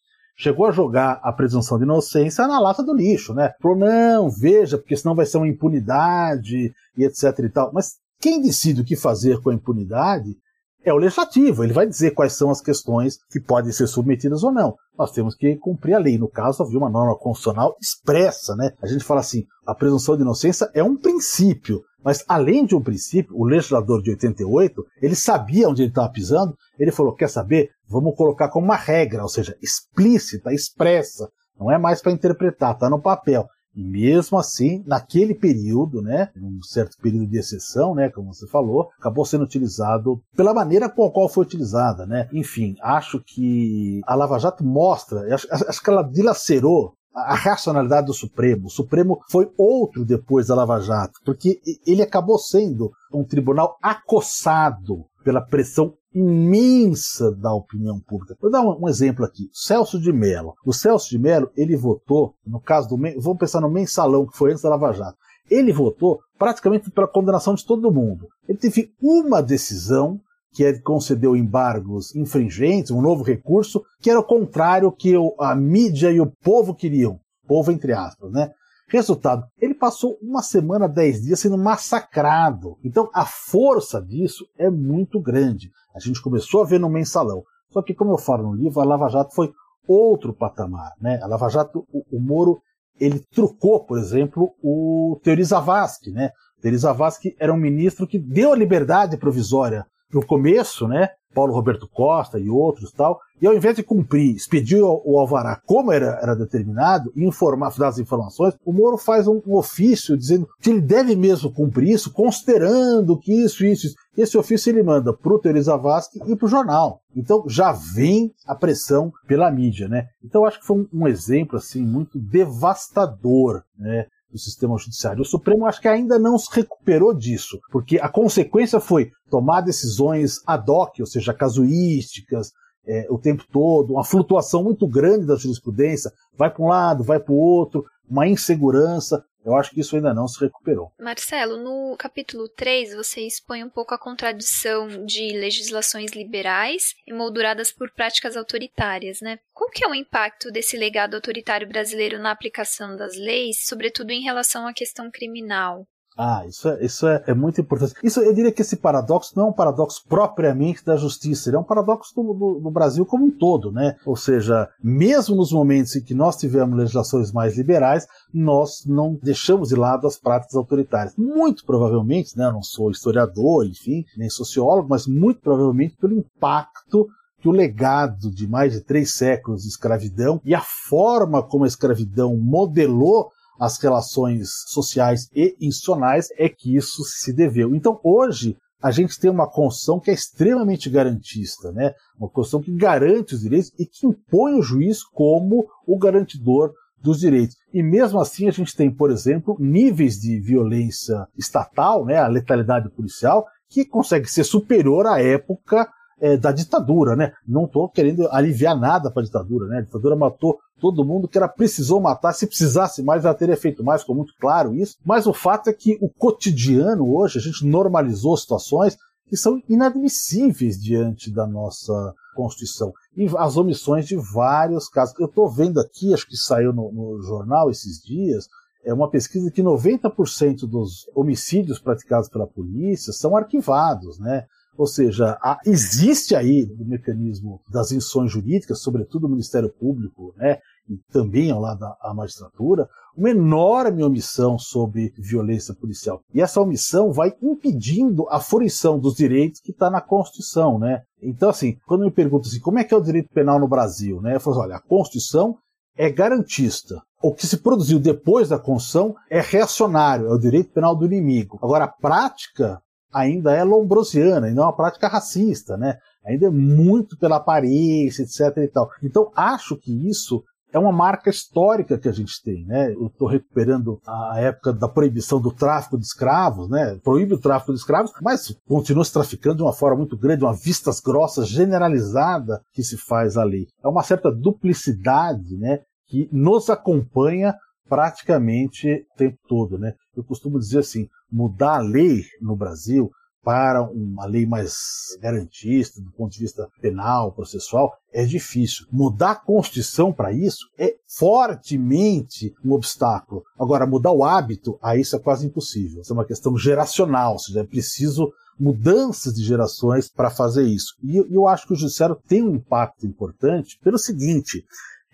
chegou a jogar a presunção de inocência na lata do lixo, né? Falou, não, veja, porque senão vai ser uma impunidade e etc e tal. Mas quem decide o que fazer com a impunidade é o legislativo. Ele vai dizer quais são as questões que podem ser submetidas ou não. Nós temos que cumprir a lei. No caso, havia uma norma constitucional expressa, né? A gente fala assim, a presunção de inocência é um princípio. Mas além de um princípio, o legislador de 88, ele sabia onde ele estava pisando, ele falou, quer saber? Vamos colocar como uma regra, ou seja, explícita, expressa, não é mais para interpretar, está no papel. E mesmo assim, naquele período, né, um certo período de exceção, né, como você falou, acabou sendo utilizado pela maneira com a qual foi utilizada, né. Enfim, acho que a Lava Jato mostra, acho, acho que ela dilacerou a racionalidade do Supremo. O Supremo foi outro depois da Lava Jato, porque ele acabou sendo um tribunal acossado pela pressão imensa da opinião pública. Vou dar um, um exemplo aqui. Celso de Mello. O Celso de Mello, ele votou, no caso do... Vamos pensar no mensalão, que foi antes da Lava Jato. Ele votou praticamente pela condenação de todo mundo. Ele teve uma decisão que é concedeu embargos infringentes, um novo recurso, que era o contrário que a mídia e o povo queriam. Povo entre aspas, né? Resultado, ele passou uma semana, dez dias sendo massacrado. Então a força disso é muito grande. A gente começou a ver no mensalão. Só que, como eu falo no livro, a Lava Jato foi outro patamar. Né? A Lava Jato, o, o Moro, ele trucou, por exemplo, o Teori Zavascki. Né? Teori Zavascki era um ministro que deu a liberdade provisória no começo, né? Paulo Roberto Costa e outros tal, e ao invés de cumprir, expedir o, alvará como era, era determinado e informar, dar as informações, o Moro faz um, um, ofício dizendo que ele deve mesmo cumprir isso, considerando que isso, isso, isso. Esse ofício ele manda para o Teori Zavascki e para o jornal. Então já vem a pressão pela mídia, né? Então acho que foi um, um exemplo assim muito devastador, né? Do sistema judiciário. O Supremo acho que ainda não se recuperou disso, porque a consequência foi tomar decisões ad hoc, ou seja, casuísticas, é, o tempo todo, uma flutuação muito grande da jurisprudência, vai para um lado, vai para o outro, uma insegurança. Eu acho que isso ainda não se recuperou. Marcelo, no capítulo 3, você expõe um pouco a contradição de legislações liberais emolduradas por práticas autoritárias, né? Qual que é o impacto desse legado autoritário brasileiro na aplicação das leis, sobretudo em relação à questão criminal? Ah, isso, é, isso é, é, muito importante. Isso, eu diria que esse paradoxo não é um paradoxo propriamente da justiça, ele é um paradoxo do, do, do, Brasil como um todo, né? Ou seja, mesmo nos momentos em que nós tivemos legislações mais liberais, nós não deixamos de lado as práticas autoritárias. Muito provavelmente, né? Eu não sou historiador, enfim, nem sociólogo, mas muito provavelmente pelo impacto que o legado de mais de três séculos de escravidão e a forma como a escravidão modelou as relações sociais e institucionais é que isso se deveu. Então, hoje, a gente tem uma Constituição que é extremamente garantista, né? Uma Constituição que garante os direitos e que impõe o juiz como o garantidor dos direitos. E mesmo assim a gente tem, por exemplo, níveis de violência estatal, né, a letalidade policial, que consegue ser superior à época é, da ditadura, né? Não estou querendo aliviar nada para a ditadura, né? A ditadura matou todo mundo que ela precisou matar. Se precisasse mais, ela teria feito mais, ficou muito claro isso. Mas o fato é que o cotidiano hoje, a gente normalizou situações que são inadmissíveis diante da nossa Constituição. E as omissões de vários casos. Eu estou vendo aqui, acho que saiu no, no jornal esses dias, é uma pesquisa que 90% dos homicídios praticados pela polícia são arquivados, né? Ou seja, há, existe aí o mecanismo das instruções jurídicas, sobretudo o Ministério Público, né, e também ao lado da magistratura, uma enorme omissão sobre violência policial. E essa omissão vai impedindo a fruição dos direitos que está na Constituição, né? Então, assim, quando me perguntam assim, como é que é o direito penal no Brasil, né? Eu falo assim, olha, a Constituição é garantista. O que se produziu depois da Constituição é reacionário, é o direito penal do inimigo. Agora, a prática ainda é lombrosiana, ainda é uma prática racista, né? Ainda é muito pela aparência, etc. E tal. Então, acho que isso é uma marca histórica que a gente tem, né? Eu estou recuperando a época da proibição do tráfico de escravos, né? Proíbe o tráfico de escravos, mas continua se traficando de uma forma muito grande, uma vistas grossas generalizada que se faz ali. É uma certa duplicidade, né? Que nos acompanha praticamente o tempo todo, né? Eu costumo dizer assim, mudar a lei no Brasil para uma lei mais garantista do ponto de vista penal, processual, é difícil. Mudar a Constituição para isso é fortemente um obstáculo. Agora, mudar o hábito, aí isso é quase impossível. Isso é uma questão geracional, ou seja, é preciso mudanças de gerações para fazer isso. E eu acho que o judiciário tem um impacto importante pelo seguinte,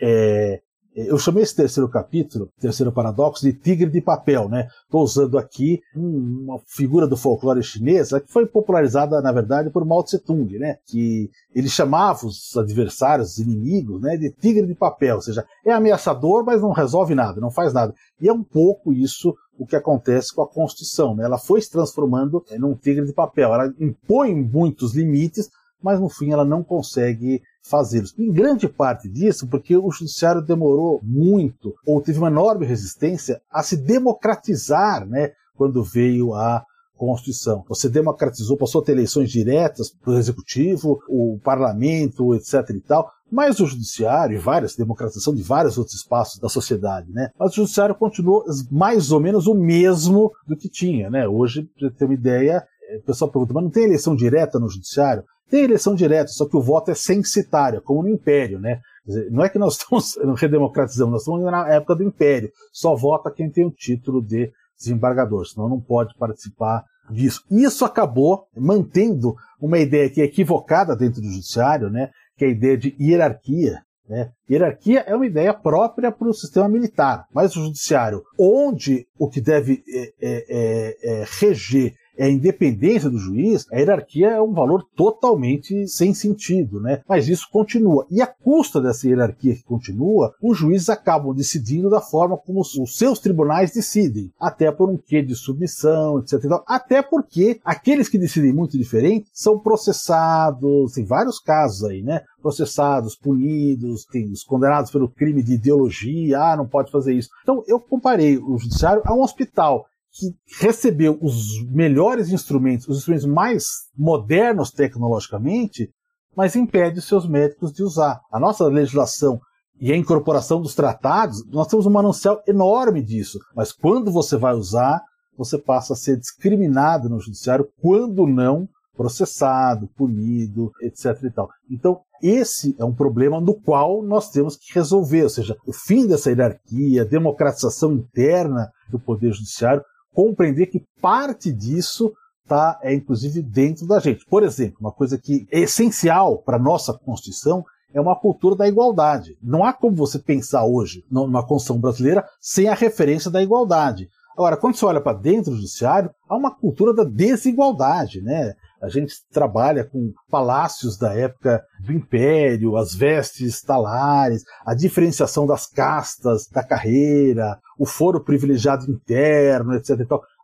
é, eu chamei esse terceiro capítulo, terceiro paradoxo, de tigre de papel, né? Estou usando aqui uma figura do folclore chinês que foi popularizada, na verdade, por Mao Tse Tung, né? Que ele chamava os adversários, os inimigos, né, de tigre de papel, ou seja, é ameaçador, mas não resolve nada, não faz nada. E é um pouco isso o que acontece com a Constituição, né? Ela foi se transformando num tigre de papel, ela impõe muitos limites, mas no fim ela não consegue fazê-los. Em grande parte disso, porque o judiciário demorou muito, ou teve uma enorme resistência a se democratizar, né, quando veio a Constituição. Você democratizou, passou a ter eleições diretas para o executivo, o parlamento, etc. e tal, mas o judiciário e várias democratização de vários outros espaços da sociedade, né? Mas o judiciário continuou mais ou menos o mesmo do que tinha, né? Hoje, para ter uma ideia, o pessoal pergunta, mas não tem eleição direta no judiciário? Tem eleição direta, só que o voto é censitário, como no Império, né? Dizer, não é que nós estamos redemocratizando, nós estamos na época do Império. Só vota quem tem o título de desembargador, senão não pode participar disso. Isso acabou mantendo uma ideia que é equivocada dentro do judiciário, né? Que é a ideia de hierarquia. Né? Hierarquia é uma ideia própria para o sistema militar, mas o judiciário, onde o que deve é, é, é, reger a independência do juiz, a hierarquia é um valor totalmente sem sentido, né? Mas isso continua. E a custa dessa hierarquia que continua, os juízes acabam decidindo da forma como os seus tribunais decidem, até por um quê de submissão, etc. Até porque aqueles que decidem muito diferente são processados, tem vários casos aí, né? processados, punidos, tem os condenados pelo crime de ideologia, ah, não pode fazer isso. Então, eu comparei o judiciário a um hospital que recebeu os melhores instrumentos, os instrumentos mais modernos tecnologicamente, mas impede seus médicos de usar. A nossa legislação e a incorporação dos tratados, nós temos um manancial enorme disso, mas quando você vai usar, você passa a ser discriminado no judiciário, quando não processado, punido, etc. E tal. Então, esse é um problema no qual nós temos que resolver, ou seja, o fim dessa hierarquia, a democratização interna do Poder Judiciário, compreender que parte disso está, é, inclusive, dentro da gente. Por exemplo, uma coisa que é essencial para a nossa Constituição é uma cultura da igualdade. Não há como você pensar hoje numa Constituição brasileira sem a referência da igualdade. Agora, quando você olha para dentro do judiciário, há uma cultura da desigualdade, né? A gente trabalha com palácios da época do Império, as vestes talares, a diferenciação das castas da carreira, o foro privilegiado interno, etc.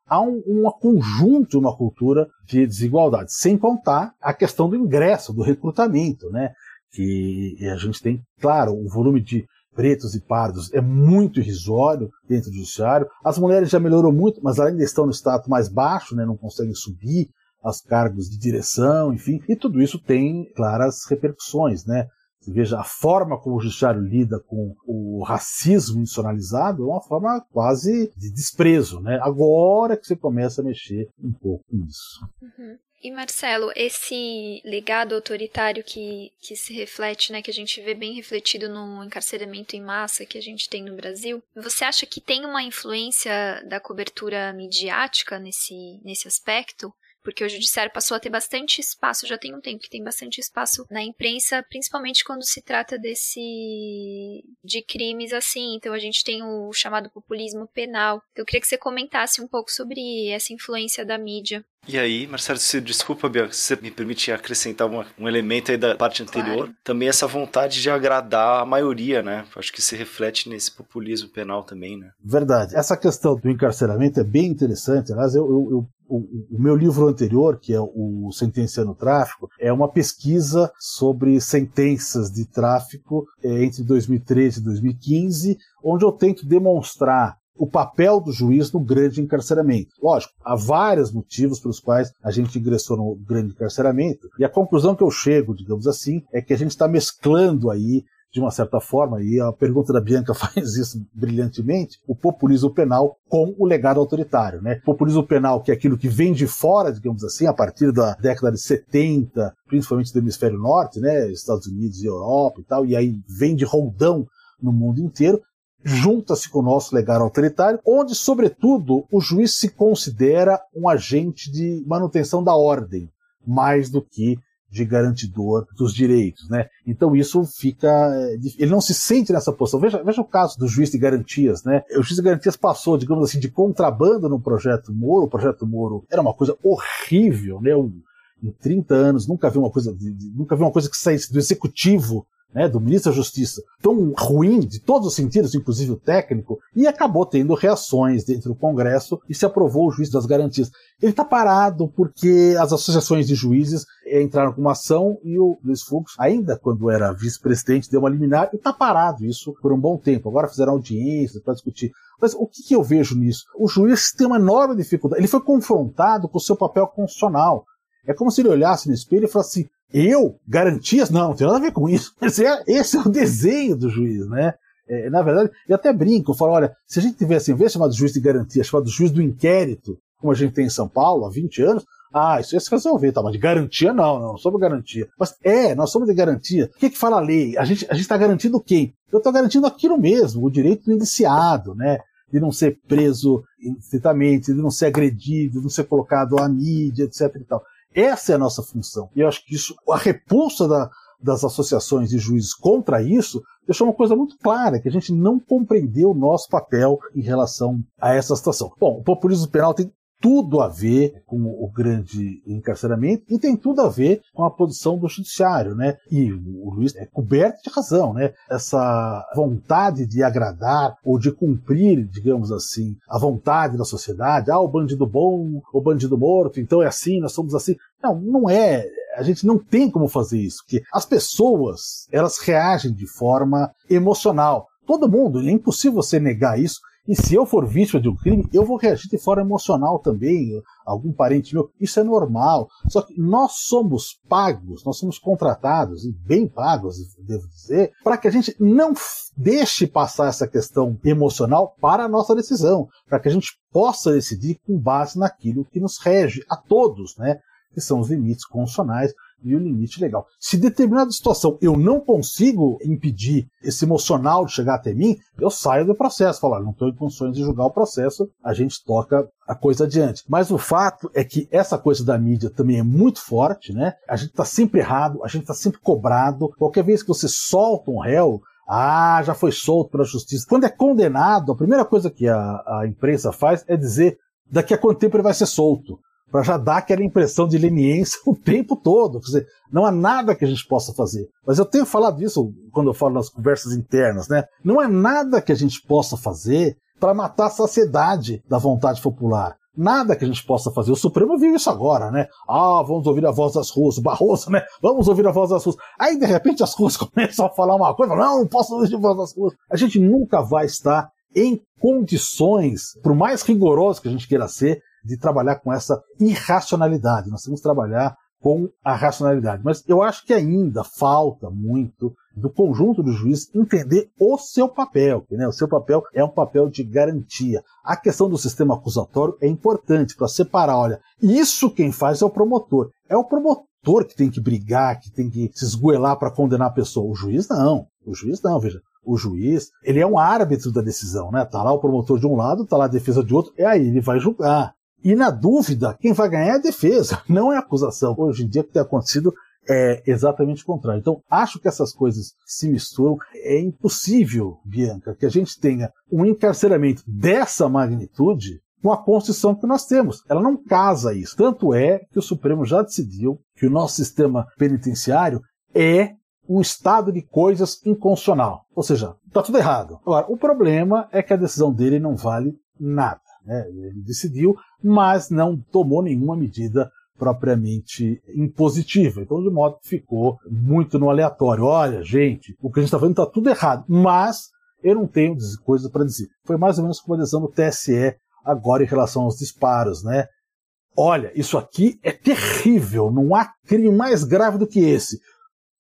há um, um conjunto, uma cultura de desigualdade, sem contar a questão do ingresso, do recrutamento, né? Que a gente tem, claro, o volume de pretos e pardos é muito irrisório dentro do judiciário. As mulheres já melhorou muito, mas ainda estão no status mais baixo, né? não conseguem subir aos cargos de direção, enfim. E tudo isso tem claras repercussões, né? Você veja, a forma como o judiciário lida com o racismo institucionalizado é uma forma quase de desprezo, né? Agora que você começa a mexer um pouco nisso. Uhum. E Marcelo, esse legado autoritário que, que se reflete, né, que a gente vê bem refletido no encarceramento em massa que a gente tem no Brasil, você acha que tem uma influência da cobertura midiática nesse, nesse aspecto? Porque o judiciário passou a ter bastante espaço, já tem um tempo que tem bastante espaço na imprensa, principalmente quando se trata desse de crimes assim. Então a gente tem o chamado populismo penal. Então, eu queria que você comentasse um pouco sobre essa influência da mídia. E aí, Marcelo, se, desculpa, Bia, se você me permite acrescentar uma, um elemento aí da parte anterior, claro. também essa vontade de agradar a maioria, né? Acho que se reflete nesse populismo penal também, né? Verdade. Essa questão do encarceramento é bem interessante. Aliás, eu, eu, eu o, o, meu livro anterior, que é o Sentenciando Tráfico, é uma pesquisa sobre sentenças de tráfico é, entre 2013 e 2015, onde eu tento demonstrar o papel do juiz no grande encarceramento. Lógico, há vários motivos pelos quais a gente ingressou no grande encarceramento, e a conclusão que eu chego, digamos assim, é que a gente está mesclando aí de uma certa forma, e a pergunta da Bianca faz isso brilhantemente, o populismo penal com o legado autoritário. Né? O populismo penal, que é aquilo que vem de fora, digamos assim, a partir da década de 70, principalmente do hemisfério norte, né? Estados Unidos e Europa e tal, e aí vem de roldão no mundo inteiro, junta-se com o nosso legado autoritário, onde, sobretudo, o juiz se considera um agente de manutenção da ordem, mais do que de garantidor dos direitos, né? Então isso fica, eh, ele não se sente nessa posição. Veja, veja o caso do juiz de garantias, né? O juiz de garantias passou, digamos assim, de contrabando no projeto Moro. O projeto Moro era uma coisa horrível, né? em 30 anos nunca vi uma coisa, nunca vi uma coisa que saísse do executivo né, do ministro da Justiça, tão ruim de todos os sentidos, inclusive o técnico, e acabou tendo reações dentro do Congresso e se aprovou o juiz das garantias. Ele está parado porque as associações de juízes entraram com uma ação e o Luiz Fux, ainda quando era vice-presidente, deu uma liminar e está parado isso por um bom tempo. Agora fizeram audiência para discutir. Mas o que, que eu vejo nisso? O juiz tem uma enorme dificuldade. Ele foi confrontado com o seu papel constitucional. É como se ele olhasse no espelho e falasse assim, eu? Garantias? Não, não tem nada a ver com isso. Esse é, esse é o desenho do juiz, né? É, na verdade, eu até brinco, eu falo, olha, se a gente tivesse, em vez de chamar de juiz de garantia, chamado de juiz do inquérito, como a gente tem em São Paulo há 20 anos, ah, isso ia se resolver, tá? Mas de garantia não, não, somos garantia. Mas é, nós somos de garantia. O que, que fala a lei? A gente a está garantindo quem? Eu estou garantindo aquilo mesmo, o direito do indiciado, né? De não ser preso infinitamente, de não ser agredido, de não ser colocado à mídia, etc e tal. Essa é a nossa função. E eu acho que isso, a repulsa da, das associações de juízes contra isso deixou uma coisa muito clara, que a gente não compreendeu o nosso papel em relação a essa situação. Bom, o populismo penal tem tudo a ver com o grande encarceramento e tem tudo a ver com a posição do judiciário, né? E o Luiz é coberto de razão, né? Essa vontade de agradar ou de cumprir, digamos assim, a vontade da sociedade, ah, o bandido bom, o bandido morto, então é assim, nós somos assim. Não, não é. A gente não tem como fazer isso, porque as pessoas, elas reagem de forma emocional. Todo mundo, é impossível você negar isso. E se eu for vítima de um crime, eu vou reagir de forma emocional também, algum parente meu. Isso é normal. Só que nós somos pagos, nós somos contratados, e bem pagos, devo dizer, para que a gente não deixe passar essa questão emocional para a nossa decisão, para que a gente possa decidir com base naquilo que nos rege a todos, né? Que são os limites constitucionais, e o limite legal. Se determinada situação eu não consigo impedir esse emocional de chegar até mim, eu saio do processo. Falar, não estou em condições de julgar o processo, a gente toca a coisa adiante. Mas o fato é que essa coisa da mídia também é muito forte, né? A gente está sempre errado, a gente está sempre cobrado. Qualquer vez que você solta um réu, ah, já foi solto pela justiça. Quando é condenado, a primeira coisa que a, a imprensa faz é dizer daqui a quanto tempo ele vai ser solto para já dar aquela impressão de leniência o tempo todo. Dizer, não há nada que a gente possa fazer. Mas eu tenho falado isso quando eu falo nas conversas internas, né? Não há nada que a gente possa fazer para matar a saciedade da vontade popular. nada que a gente possa fazer. O Supremo viu isso agora, né? Ah, vamos ouvir a voz das ruas, Barroso, né? Vamos ouvir a voz das ruas. Aí, de repente, as ruas começam a falar uma coisa, não, não posso ouvir a voz das ruas. A gente nunca vai estar em condições, por mais rigoroso que a gente queira ser, de trabalhar com essa irracionalidade. Nós temos que trabalhar com a racionalidade. Mas eu acho que ainda falta muito do conjunto do juiz entender o seu papel. Né? O seu papel é um papel de garantia. A questão do sistema acusatório é importante para separar. Olha, isso quem faz é o promotor. É o promotor que tem que brigar, que tem que se esgoelar para condenar a pessoa. O juiz não. O juiz não, veja. O juiz, ele é um árbitro da decisão, né? Tá lá o promotor de um lado, tá lá a defesa de outro, e aí ele vai julgar. E na dúvida, quem vai ganhar é a defesa, não é a acusação. Hoje em dia, o que tem acontecido é exatamente o contrário. Então, acho que essas coisas se misturam. É impossível, Bianca, que a gente tenha um encarceramento dessa magnitude com a Constituição que nós temos. Ela não casa isso. Tanto é que o Supremo já decidiu que o nosso sistema penitenciário é um estado de coisas inconstitucional. Ou seja, está tudo errado. Agora, o problema é que a decisão dele não vale nada. Né? Ele decidiu, mas não tomou nenhuma medida propriamente impositiva. Então, de modo que ficou muito no aleatório. Olha, gente, o que a gente está fazendo está tudo errado, mas eu não tenho coisas para dizer. Foi mais ou menos como a decisão do TSE agora em relação aos disparos, né? Olha, isso aqui é terrível, não há crime mais grave do que esse.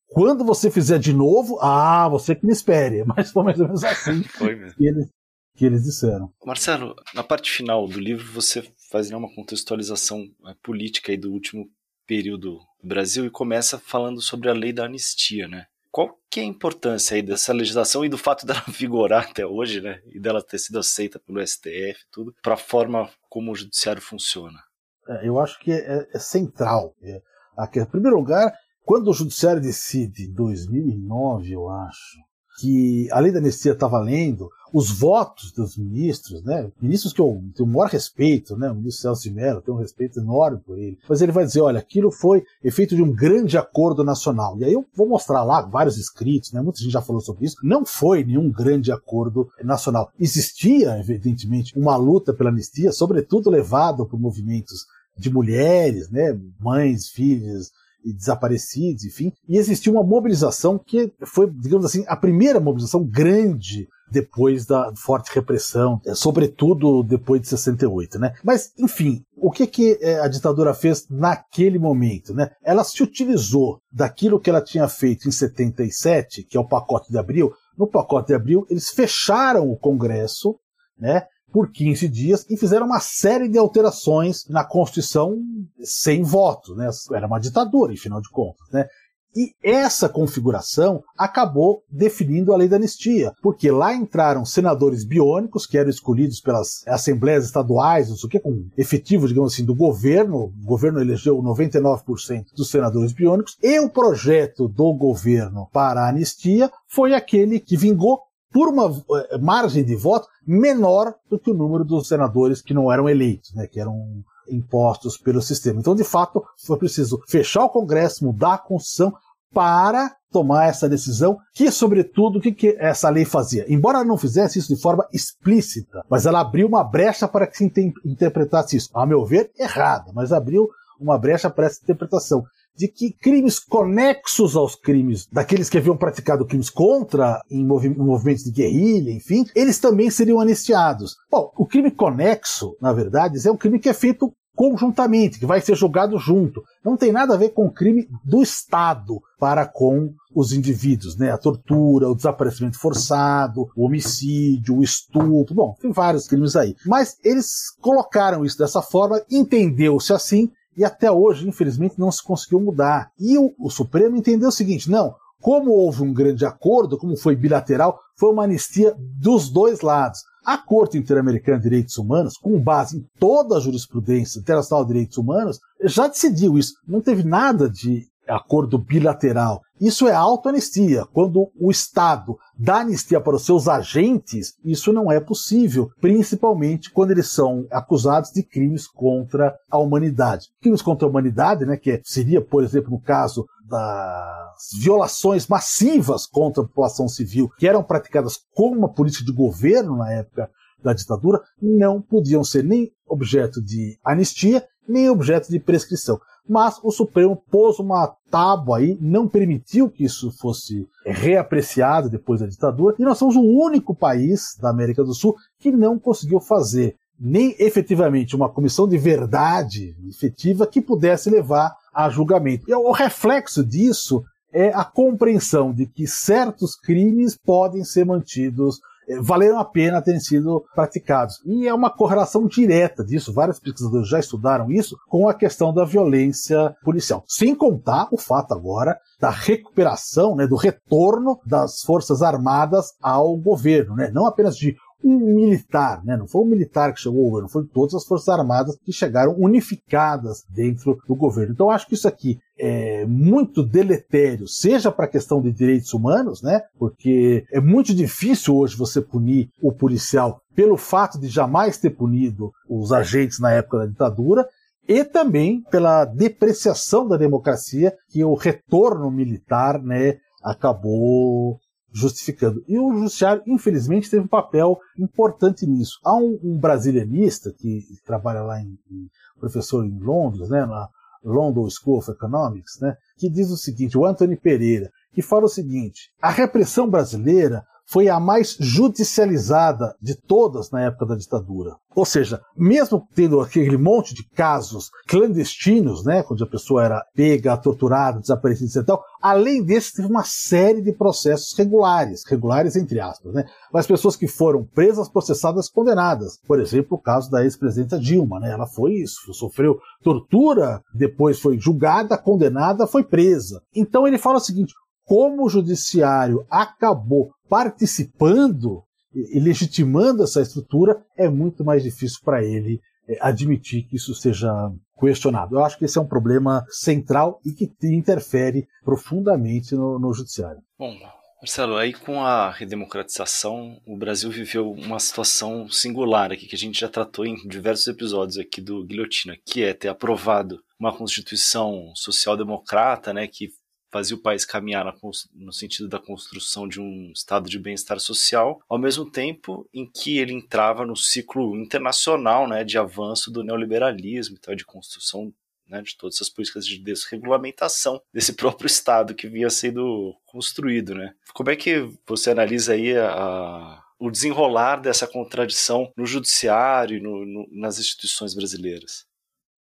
Quando você fizer de novo, ah, você que me espere. Mas foi mais ou menos assim. Foi mesmo. Eles, que eles disseram. Marcelo, na parte final do livro você faz uma contextualização é, política do último período do Brasil e começa falando sobre a lei da anistia, né? Qual que é a importância aí dessa legislação e do fato dela vigorar até hoje, né? E dela ter sido aceita pelo STF, tudo, para a forma como o judiciário funciona? É, eu acho que é, é central. É, aqui, em primeiro lugar, quando o judiciário decide, em 2009, eu acho, que a lei da anistia está valendo, os votos dos ministros, né, ministros que eu tenho o maior respeito, né, o ministro Celso de Mello, tenho um respeito enorme por ele, mas ele vai dizer, olha, aquilo foi efeito de um grande acordo nacional. E aí eu vou mostrar lá vários escritos, né, muita gente já falou sobre isso, não foi nenhum grande acordo nacional. Existia, evidentemente, uma luta pela anistia, sobretudo levada por movimentos de mulheres, né, mães, filhas, desaparecidos, enfim. E existiu uma mobilização que foi, digamos assim, a primeira mobilização grande depois da forte repressão, é, sobretudo depois de 68, né? Mas, enfim, o que, que é, a ditadura fez naquele momento, né? Ela se utilizou daquilo que ela tinha feito em 77, que é o pacote de abril. No pacote de abril, eles fecharam o Congresso, né? Por 15 dias e fizeram uma série de alterações na Constituição sem voto, né? Era uma ditadura, em final de contas, né? E essa configuração acabou definindo a lei da anistia, porque lá entraram senadores biônicos, que eram escolhidos pelas assembleias estaduais, não sei o que, com efetivo, digamos assim, do governo. O governo elegeu 99% dos senadores biônicos, e o projeto do governo para a anistia foi aquele que vingou por uma eh, margem de voto menor do que o número dos senadores que não eram eleitos, né, que eram impostos pelo sistema. Então, de fato, foi preciso fechar o Congresso, mudar a Constituição para tomar essa decisão, que, sobretudo, o que, que essa lei fazia? Embora ela não fizesse isso de forma explícita, mas ela abriu uma brecha para que se interpretasse isso. A meu ver, errada, mas abriu uma brecha para essa interpretação de que crimes conexos aos crimes daqueles que haviam praticado crimes contra em, movi movimentos de guerrilha, enfim, eles também seriam anistiados. Bom, o crime conexo, na verdade, é um crime que é feito conjuntamente, que vai ser julgado junto. Não tem nada a ver com o crime do Estado para com os indivíduos, né? A tortura, o desaparecimento forçado, o homicídio, o estupro, bom, tem vários crimes aí. Mas eles colocaram isso dessa forma, entendeu-se assim e até hoje, infelizmente, não se conseguiu mudar. E o, o Supremo entendeu o seguinte: não, como houve um grande acordo, como foi bilateral, foi uma anistia dos dois lados. A Corte Interamericana de Direitos Humanos, com base em toda a jurisprudência internacional de direitos humanos, já decidiu isso. Não teve nada de acordo bilateral. Isso é autoanistia. Quando o Estado dá anistia para os seus agentes, isso não é possível, principalmente quando eles são acusados de crimes contra a humanidade. Crimes contra a humanidade, né, que seria, por exemplo, no caso das violações massivas contra a população civil, que eram praticadas como uma política de governo na época da ditadura não podiam ser nem objeto de anistia, nem objeto de prescrição. Mas o Supremo pôs uma tábua aí, não permitiu que isso fosse reapreciado depois da ditadura, e nós somos o único país da América do Sul que não conseguiu fazer nem efetivamente uma comissão de verdade efetiva que pudesse levar a julgamento. E o reflexo disso é a compreensão de que certos crimes podem ser mantidos valeram a pena terem sido praticados. E é uma correlação direta disso, vários pesquisadores já estudaram isso, com a questão da violência policial. Sem contar o fato agora da recuperação, né, do retorno das Forças Armadas ao governo, né, não apenas de um militar, né? Não foi um militar que chegou ao governo, foram todas as forças armadas que chegaram unificadas dentro do governo. Então acho que isso aqui é muito deletério, seja para a questão de direitos humanos, né? Porque é muito difícil hoje você punir o policial pelo fato de jamais ter punido os agentes na época da ditadura, e também pela depreciação da democracia que o retorno militar né, acabou justificando. E o judiciário, infelizmente, teve um papel importante nisso. Há um, um brasilianista que trabalha lá em, em, professor em Londres, né, na London School of Economics, né, que diz o seguinte, o Anthony Pereira, que fala o seguinte: a repressão brasileira foi a mais judicializada de todas na época da ditadura. Ou seja, mesmo tendo aquele monte de casos clandestinos, né, onde a pessoa era pega, torturada, desaparecida e tal, além desse teve uma série de processos regulares, regulares entre aspas, né, mas pessoas que foram presas, processadas, condenadas. Por exemplo, o caso da ex-presidenta Dilma, né, ela foi isso, sofreu tortura, depois foi julgada, condenada, foi presa. Então ele fala o seguinte: como o judiciário acabou participando e legitimando essa estrutura, é muito mais difícil para ele é, admitir que isso seja questionado. Eu acho que esse é um problema central e que interfere profundamente no, no judiciário. Bom, Marcelo, aí com a redemocratização, o Brasil viveu uma situação singular aqui, que a gente já tratou em diversos episódios aqui do Guilhotina, que é ter aprovado uma Constituição social-democrata, né, que fazia o país caminhar no sentido da construção de um estado de bem-estar social, ao mesmo tempo em que ele entrava no ciclo internacional né, de avanço do neoliberalismo, então, de construção né, de todas essas políticas de desregulamentação desse próprio Estado que vinha sendo construído. Né? Como é que você analisa aí a, o desenrolar dessa contradição no judiciário e no, no, nas instituições brasileiras?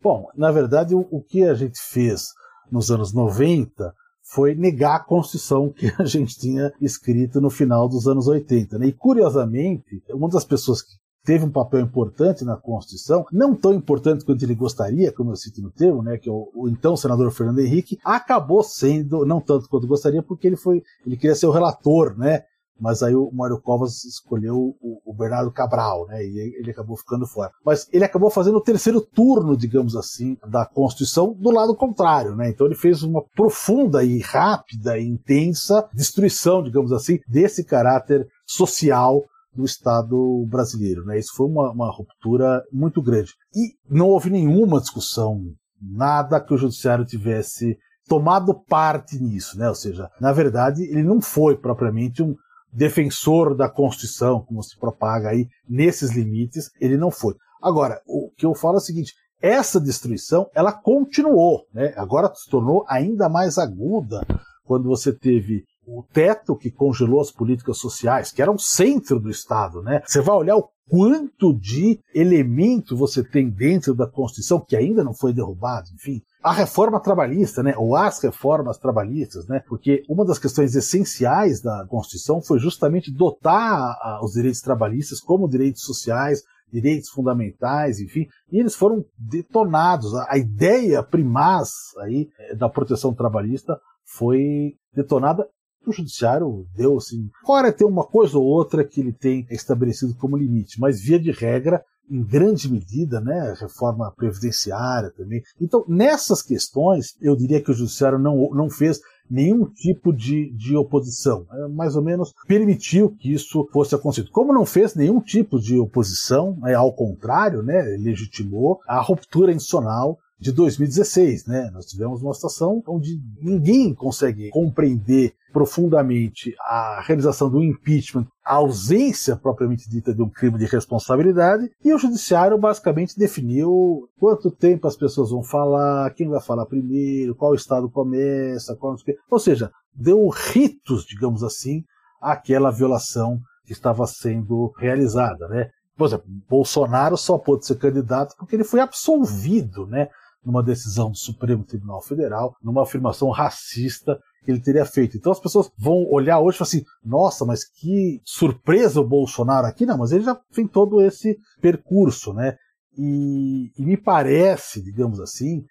Bom, na verdade, o, o que a gente fez nos anos 90 foi negar a Constituição que a gente tinha escrito no final dos anos 80. Né? E, curiosamente, uma das pessoas que teve um papel importante na Constituição, não tão importante quanto ele gostaria, como eu cito no termo, né, que é o, o, então senador Fernando Henrique, acabou sendo, não tanto quanto gostaria, porque ele foi, ele queria ser o relator, né, mas aí o Mário Covas escolheu o, Bernardo Cabral, né, e ele acabou ficando fora. Mas ele acabou fazendo o terceiro turno, digamos assim, da Constituição do lado contrário, né, então ele fez uma profunda e rápida e intensa destruição, digamos assim, desse caráter social do Estado brasileiro, né, isso foi uma, uma ruptura muito grande. E não houve nenhuma discussão, nada que o Judiciário tivesse tomado parte nisso, né? Ou seja, na verdade, ele não foi propriamente um, defensor da Constituição, como se propaga aí nesses limites, ele não foi. Agora, o que eu falo é o seguinte: essa destruição ela continuou, né? agora se tornou ainda mais aguda quando você teve o teto que congelou as políticas sociais, que era o centro do Estado, né? Você vai olhar o quanto de elemento você tem dentro da Constituição que ainda não foi derrubado, enfim. A reforma trabalhista, né, ou as reformas trabalhistas, né, porque uma das questões essenciais da Constituição foi justamente dotar os direitos trabalhistas como direitos sociais, direitos fundamentais, enfim, e eles foram detonados. A ideia primaz aí eh, da proteção trabalhista foi detonada o judiciário deu assim. Fora tem uma coisa ou outra que ele tem estabelecido como limite, mas via de regra, em grande medida, né, reforma previdenciária também. Então, nessas questões, eu diria que o judiciário não, não fez nenhum tipo de, de oposição. É, mais ou menos permitiu que isso fosse acontecido. Como não fez nenhum tipo de oposição, é, ao contrário, né, legitimou a ruptura institucional de 2016, né? Nós tivemos uma situação onde ninguém consegue compreender profundamente a realização do impeachment, a ausência propriamente dita de um crime de responsabilidade, e o judiciário basicamente definiu quanto tempo as pessoas vão falar, quem vai falar primeiro, qual estado começa, qual... ou seja, deu ritos, digamos assim, àquela violação que estava sendo realizada, né? Por exemplo, Bolsonaro só pôde ser candidato porque ele foi absolvido, né? Numa decisão do Supremo Tribunal Federal, numa afirmação racista que ele teria feito. Então as pessoas vão olhar hoje e falar assim: nossa, mas que surpresa o Bolsonaro aqui. Não, mas ele já tem todo esse percurso, né? E, e me parece, digamos assim,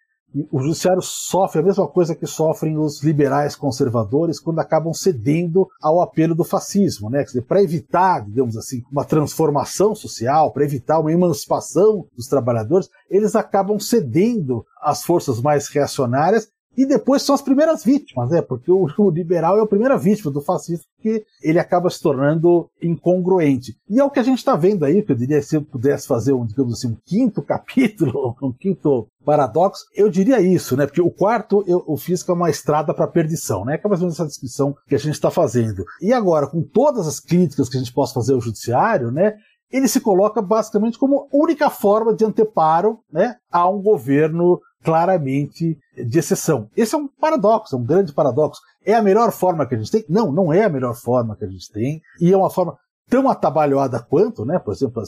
o judiciário sofre a mesma coisa que sofrem os liberais conservadores quando acabam cedendo ao apelo do fascismo, né? Para evitar, digamos assim, uma transformação social, para evitar uma emancipação dos trabalhadores, eles acabam cedendo às forças mais reacionárias e depois são as primeiras vítimas, né? Porque o, o, liberal é a primeira vítima do fascismo, porque ele acaba se tornando incongruente. E é o que a gente está vendo aí, que eu diria, se eu pudesse fazer um, digamos assim, um quinto capítulo, um quinto paradoxo, eu diria isso, né? Porque o quarto eu, eu fiz que é uma estrada para perdição, né? Que é mais ou menos essa descrição que a gente está fazendo. E agora, com todas as críticas que a gente possa fazer ao judiciário, né? Ele se coloca basicamente como única forma de anteparo né, a um governo claramente de exceção. Esse é um paradoxo, é um grande paradoxo. É a melhor forma que a gente tem? Não, não é a melhor forma que a gente tem. E é uma forma tão atabalhoada quanto, né? Por exemplo,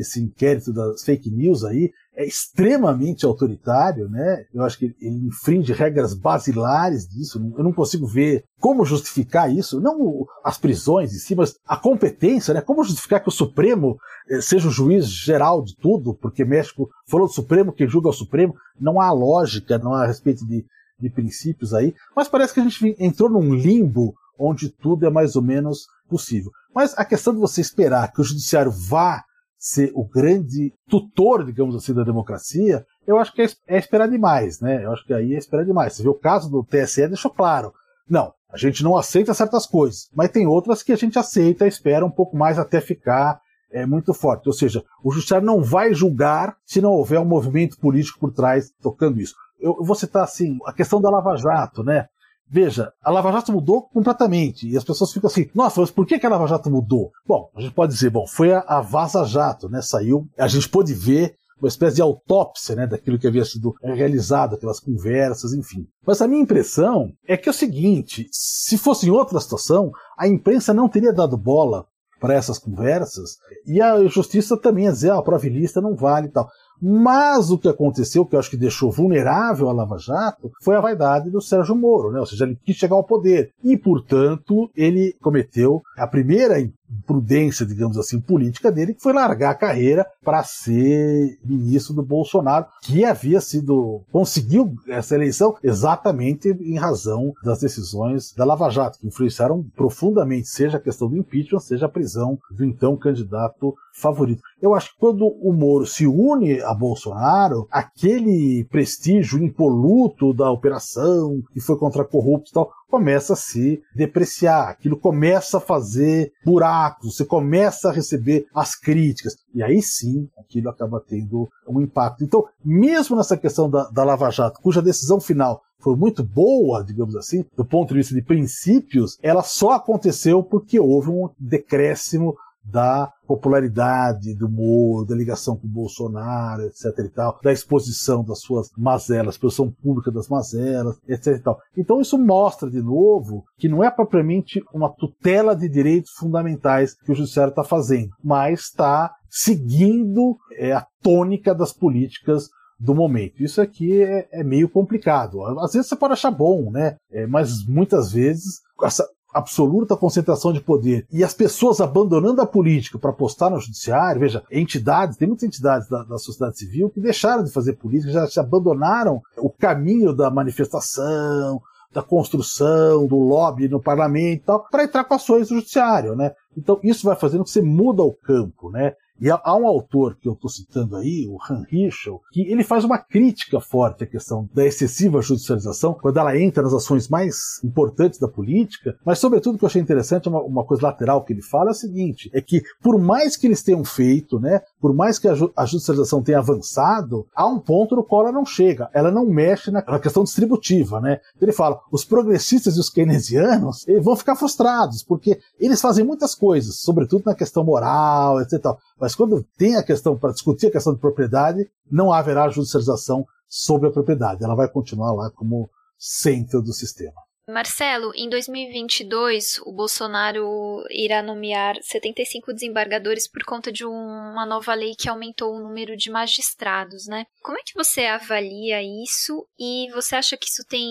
esse, inquérito das fake news aí é extremamente autoritário, né? Eu acho que ele infringe regras basilares disso. Eu não consigo ver como justificar isso. Não as prisões em si, mas a competência, né? Como justificar que o Supremo eh, seja o juiz geral de tudo, porque México falou do Supremo, quem julga é o Supremo. Não há lógica, não há respeito de, de princípios aí. Mas parece que a gente entrou num limbo onde tudo é mais ou menos possível. Mas a questão de você esperar que o judiciário vá ser o grande tutor, digamos assim, da democracia, eu acho que é, é esperar demais, né? Eu acho que aí é esperar demais. Você vê o caso do TSE deixou claro. Não, a gente não aceita certas coisas, mas tem outras que a gente aceita espera um pouco mais até ficar é, muito forte. Ou seja, o judiciário não vai julgar se não houver um movimento político por trás tocando isso. Eu vou citar assim, a questão da Lava Jato, né? Veja, a Lava Jato mudou completamente. E as pessoas ficam assim, nossa, mas por que, a Lava Jato mudou? Bom, a gente pode dizer, bom, foi a, a Vaza Jato, né? Saiu, a gente pôde ver uma espécie de autópsia, né, daquilo que havia sido realizado, aquelas conversas, enfim. Mas a minha impressão é que é o seguinte, se fosse em outra situação, a imprensa não teria dado bola para essas conversas e a justiça também ia dizer, ah, a prova lista não vale e tal. Mas o que aconteceu, que eu acho que deixou vulnerável a Lava Jato, foi a vaidade do Sérgio Moro, né? Ou seja, ele quis chegar ao poder. E, portanto, ele cometeu a primeira imprudência, digamos assim, política dele, que foi largar a carreira para ser ministro do Bolsonaro, que havia sido. conseguiu essa eleição exatamente em razão das decisões da Lava Jato, que influenciaram profundamente, seja a questão do impeachment, seja a prisão do então candidato favorito. Eu acho que quando o Moro se une a Bolsonaro, aquele prestígio impoluto da operação, que foi contra corruptos e tal, começa a se depreciar, aquilo começa a fazer buracos, você começa a receber as críticas, e aí sim aquilo acaba tendo um impacto. Então, mesmo nessa questão da, da Lava Jato, cuja decisão final foi muito boa, digamos assim, do ponto de vista de princípios, ela só aconteceu porque houve um decréscimo da popularidade do Moro, da ligação com o Bolsonaro, etc e tal, da exposição das suas mazelas, exposição pública das mazelas, etc e tal. Então isso mostra de novo que não é propriamente uma tutela de direitos fundamentais que o judiciário está fazendo, mas está seguindo é, a tônica das políticas do momento. Isso aqui é, é, meio complicado. Às vezes você pode achar bom, né? É, mas muitas vezes essa, absoluta concentração de poder e as pessoas abandonando a política para apostar no judiciário, veja, entidades, tem muitas entidades da, da, sociedade civil que deixaram de fazer política, já se abandonaram o caminho da manifestação, da construção, do lobby no parlamento e tal, para entrar com ações no judiciário, né? Então isso vai fazendo que você muda o campo, né? E há, um autor que eu estou citando aí, o Han Richel, que ele faz uma crítica forte à questão da excessiva judicialização, quando ela entra nas ações mais importantes da política, mas sobretudo o que eu achei interessante, uma, uma coisa lateral que ele fala é o seguinte, é que por mais que eles tenham feito, né, por mais que a, ju a judicialização tenha avançado, há um ponto no qual ela não chega, ela não mexe na, na questão distributiva, né? Ele fala, os progressistas e os keynesianos vão ficar frustrados, porque eles fazem muitas coisas, sobretudo na questão moral, etc. Mas quando tem a questão para discutir a questão de propriedade, não haverá judicialização sobre a propriedade. Ela vai continuar lá como centro do sistema. Marcelo, em 2022, o Bolsonaro irá nomear 75 desembargadores por conta de uma nova lei que aumentou o número de magistrados, né? Como é que você avalia isso e você acha que isso tem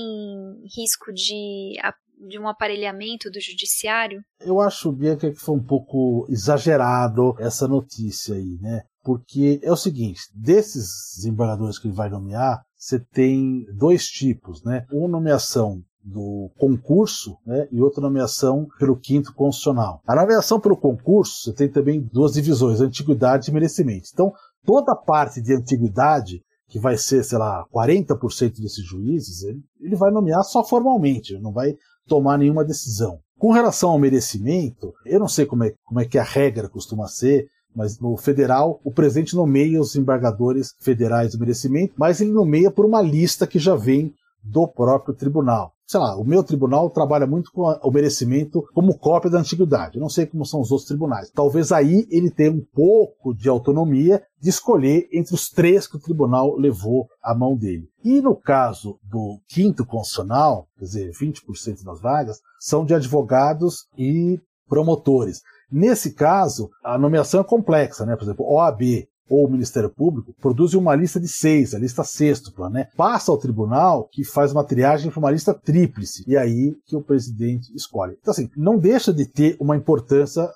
risco de de um aparelhamento do judiciário? Eu acho, Bianca, que foi um pouco exagerado essa notícia aí, né? Porque é o seguinte, desses desembargadores que ele vai nomear, você tem dois tipos, né? Uma nomeação do concurso né, e outra nomeação pelo quinto constitucional. A nomeação pelo concurso, você tem também duas divisões, antiguidade e merecimento. Então, toda a parte de antiguidade, que vai ser, sei lá, 40% desses juízes, ele, ele vai nomear só formalmente, não vai tomar nenhuma decisão. Com relação ao merecimento, eu não sei como é, como é que a regra costuma ser, mas no federal, o presidente nomeia os embargadores federais do merecimento, mas ele nomeia por uma lista que já vem do próprio tribunal. Sei lá, o meu tribunal trabalha muito com o merecimento como cópia da antiguidade. Eu não sei como são os outros tribunais. Talvez aí ele tenha um pouco de autonomia de escolher entre os três que o tribunal levou à mão dele. E no caso do quinto constitucional, quer dizer, 20% das vagas, são de advogados e promotores. Nesse caso, a nomeação é complexa, né? Por exemplo, OAB, ou o Ministério Público produz uma lista de seis, a lista sextupla, né? Passa ao tribunal que faz uma triagem para uma lista tríplice, e aí que o presidente escolhe. Então, assim, não deixa de ter uma importância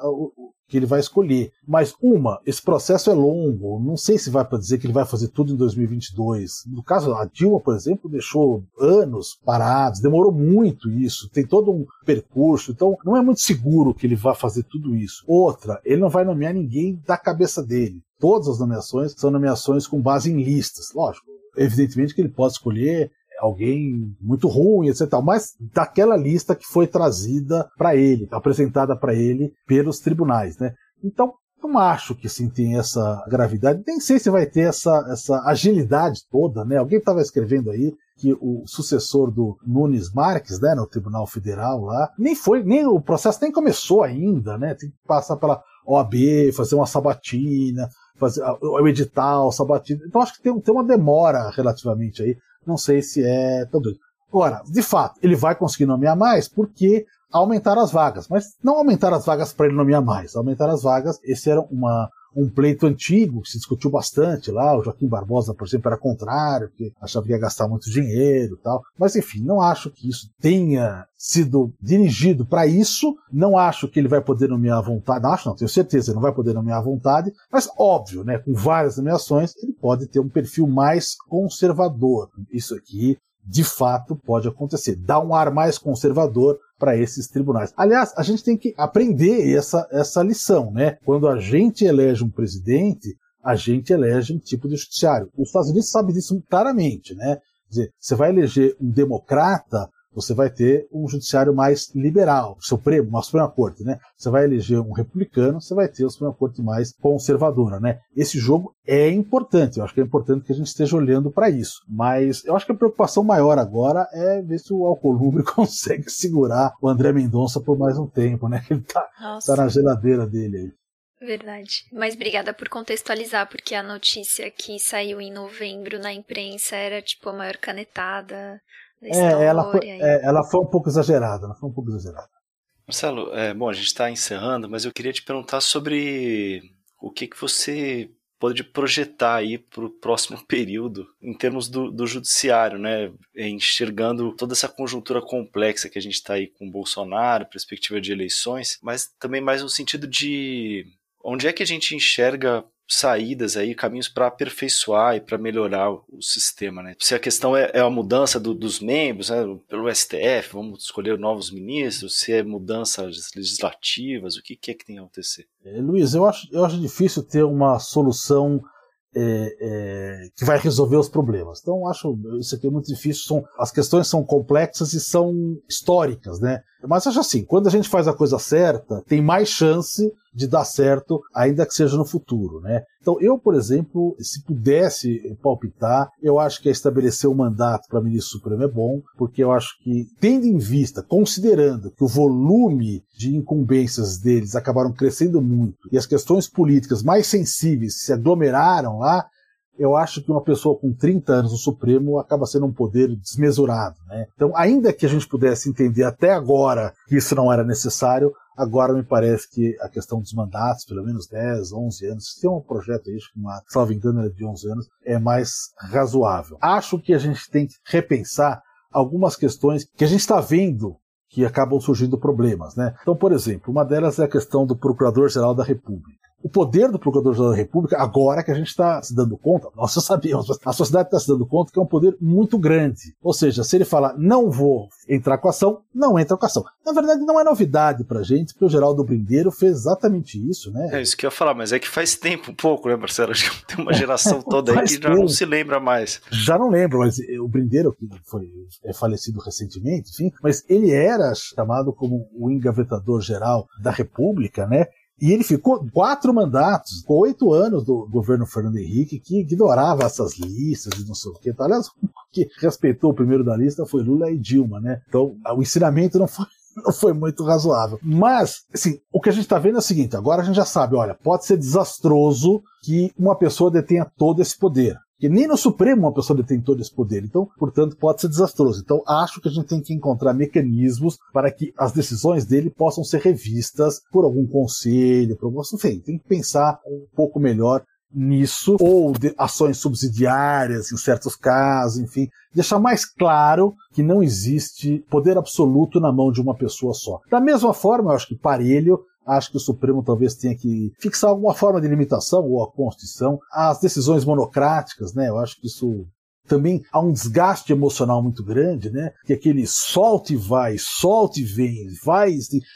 que ele vai escolher. Mas uma, esse processo é longo, não sei se vai para dizer que ele vai fazer tudo em 2022. No caso, a Dilma, por exemplo, deixou anos parados, demorou muito isso, tem todo um percurso, então não é muito seguro que ele vá fazer tudo isso. Outra, ele não vai nomear ninguém da cabeça dele todas as nomeações são nomeações com base em listas. Lógico, evidentemente que ele pode escolher alguém muito ruim, etc. Mas daquela lista que foi trazida para ele, apresentada para ele pelos tribunais, né? Então, não acho que sim tem essa gravidade. Nem sei se vai ter essa, essa agilidade toda, né? Alguém estava escrevendo aí que o sucessor do Nunes Marques, né, no Tribunal Federal lá, nem foi, nem o processo nem começou ainda, né? Tem que passar pela OAB, fazer uma sabatina, fazer o edital, sabatina. Então acho que tem, tem uma demora relativamente aí. Não sei se é tão doido. Agora, de fato, ele vai conseguir nomear mais porque aumentaram as vagas, mas não aumentaram as vagas para ele nomear mais, aumentaram as vagas. Esse era uma, um pleito antigo que se discutiu bastante lá. O Joaquim Barbosa, por exemplo, era contrário, porque achava que ia gastar muito dinheiro e tal. Mas enfim, não acho que isso tenha sido dirigido para isso. Não acho que ele vai poder nomear à vontade. Não acho, não, tenho certeza, ele não vai poder nomear à vontade. Mas óbvio, né, com várias nomeações, ele pode ter um perfil mais conservador. Isso aqui de fato pode acontecer. Dá um ar mais conservador para esses tribunais. Aliás, a gente tem que aprender essa, essa lição, né? Quando a gente elege um presidente, a gente elege um tipo de judiciário. Os Estados Unidos sabem disso claramente, né? Quer dizer, você vai eleger um democrata, você vai ter um judiciário mais liberal, Supremo, uma Suprema Corte, né? Você vai eleger um republicano, você vai ter uma Suprema Corte mais conservadora, né? Esse jogo é importante, eu acho que é importante que a gente esteja olhando para isso. Mas eu acho que a preocupação maior agora é ver se o Alcolumbre consegue segurar o André Mendonça por mais um tempo, né? Ele tá, tá na geladeira dele aí. Verdade. Mas obrigada por contextualizar, porque a notícia que saiu em novembro na imprensa era tipo a maior canetada é, ela foi, é, ela foi um pouco exagerada, ela foi um pouco exagerada. Marcelo, é, bom, a gente está encerrando, mas eu queria te perguntar sobre o que, que você pode projetar aí para o próximo período em termos do, do judiciário, né? Enxergando toda essa conjuntura complexa que a gente está aí com o Bolsonaro, perspectiva de eleições, mas também mais no sentido de onde é que a gente enxerga saídas aí, caminhos para aperfeiçoar e para melhorar o, sistema, né? Se a questão é, é a mudança do, dos membros, né, pelo STF, vamos escolher novos ministros, se é mudanças legislativas, o que, que é que tem a acontecer? É, Luiz, eu acho, eu acho difícil ter uma solução é, é, que vai resolver os problemas. Então, acho isso aqui é muito difícil. São, as questões são complexas e são históricas, né? Mas acho assim, quando a gente faz a coisa certa, tem mais chance de dar certo, ainda que seja no futuro, né? Então, eu, por exemplo, se pudesse palpitar, eu acho que estabelecer um mandato para ministro supremo é bom, porque eu acho que, tendo em vista, considerando que o volume de incumbências deles acabaram crescendo muito e as questões políticas mais sensíveis se aglomeraram lá, eu acho que uma pessoa com 30 anos no Supremo acaba sendo um poder desmesurado. Né? Então, ainda que a gente pudesse entender até agora que isso não era necessário, agora me parece que a questão dos mandatos, pelo menos 10, 11 anos, se tem um projeto aí, uma, salvo engano, é de 11 anos, é mais razoável. Acho que a gente tem que repensar algumas questões que a gente está vendo que acabam surgindo problemas, né? Então, por exemplo, uma delas é a questão do Procurador-Geral da República o poder do Procurador-Geral da República, agora que a gente está se dando conta, nós já sabíamos, a sociedade está se dando conta que é um poder muito grande. Ou seja, se ele falar, não vou entrar com a ação, não entra com a ação. Na verdade, não é novidade pra gente, porque o Geraldo Brindeiro fez exatamente isso, né? É isso que eu ia falar, mas é que faz tempo um pouco, né, Marcelo? Acho que tem uma geração toda aí que já não se lembra mais. Já não lembro, mas o Brindeiro, que foi é falecido recentemente, enfim, mas ele era chamado como o engavetador geral da República, né? E ele ficou quatro mandatos, oito anos do governo Fernando Henrique, que ignorava essas listas e não sei o que. Aliás, que respeitou o primeiro da lista foi Lula e Dilma, né? Então, o ensinamento não foi não foi muito razoável. Mas, assim, o que a gente está vendo é o seguinte: agora a gente já sabe, olha, pode ser desastroso que uma pessoa detenha todo esse poder. Que nem no Supremo uma pessoa detém todo esse poder. Então, portanto, pode ser desastroso. Então, acho que a gente tem que encontrar mecanismos para que as decisões dele possam ser revistas por algum conselho, por algum. Enfim, tem que pensar um pouco melhor nisso, ou de ações subsidiárias em certos casos, enfim, deixar mais claro que não existe poder absoluto na mão de uma pessoa só. Da mesma forma, eu acho que Parelho Acho que o Supremo talvez tenha que fixar alguma forma de limitação, ou a Constituição, às decisões monocráticas, né? Eu acho que isso também há um desgaste emocional muito grande, né? Que aquele solte e vai, solte e vem, vai,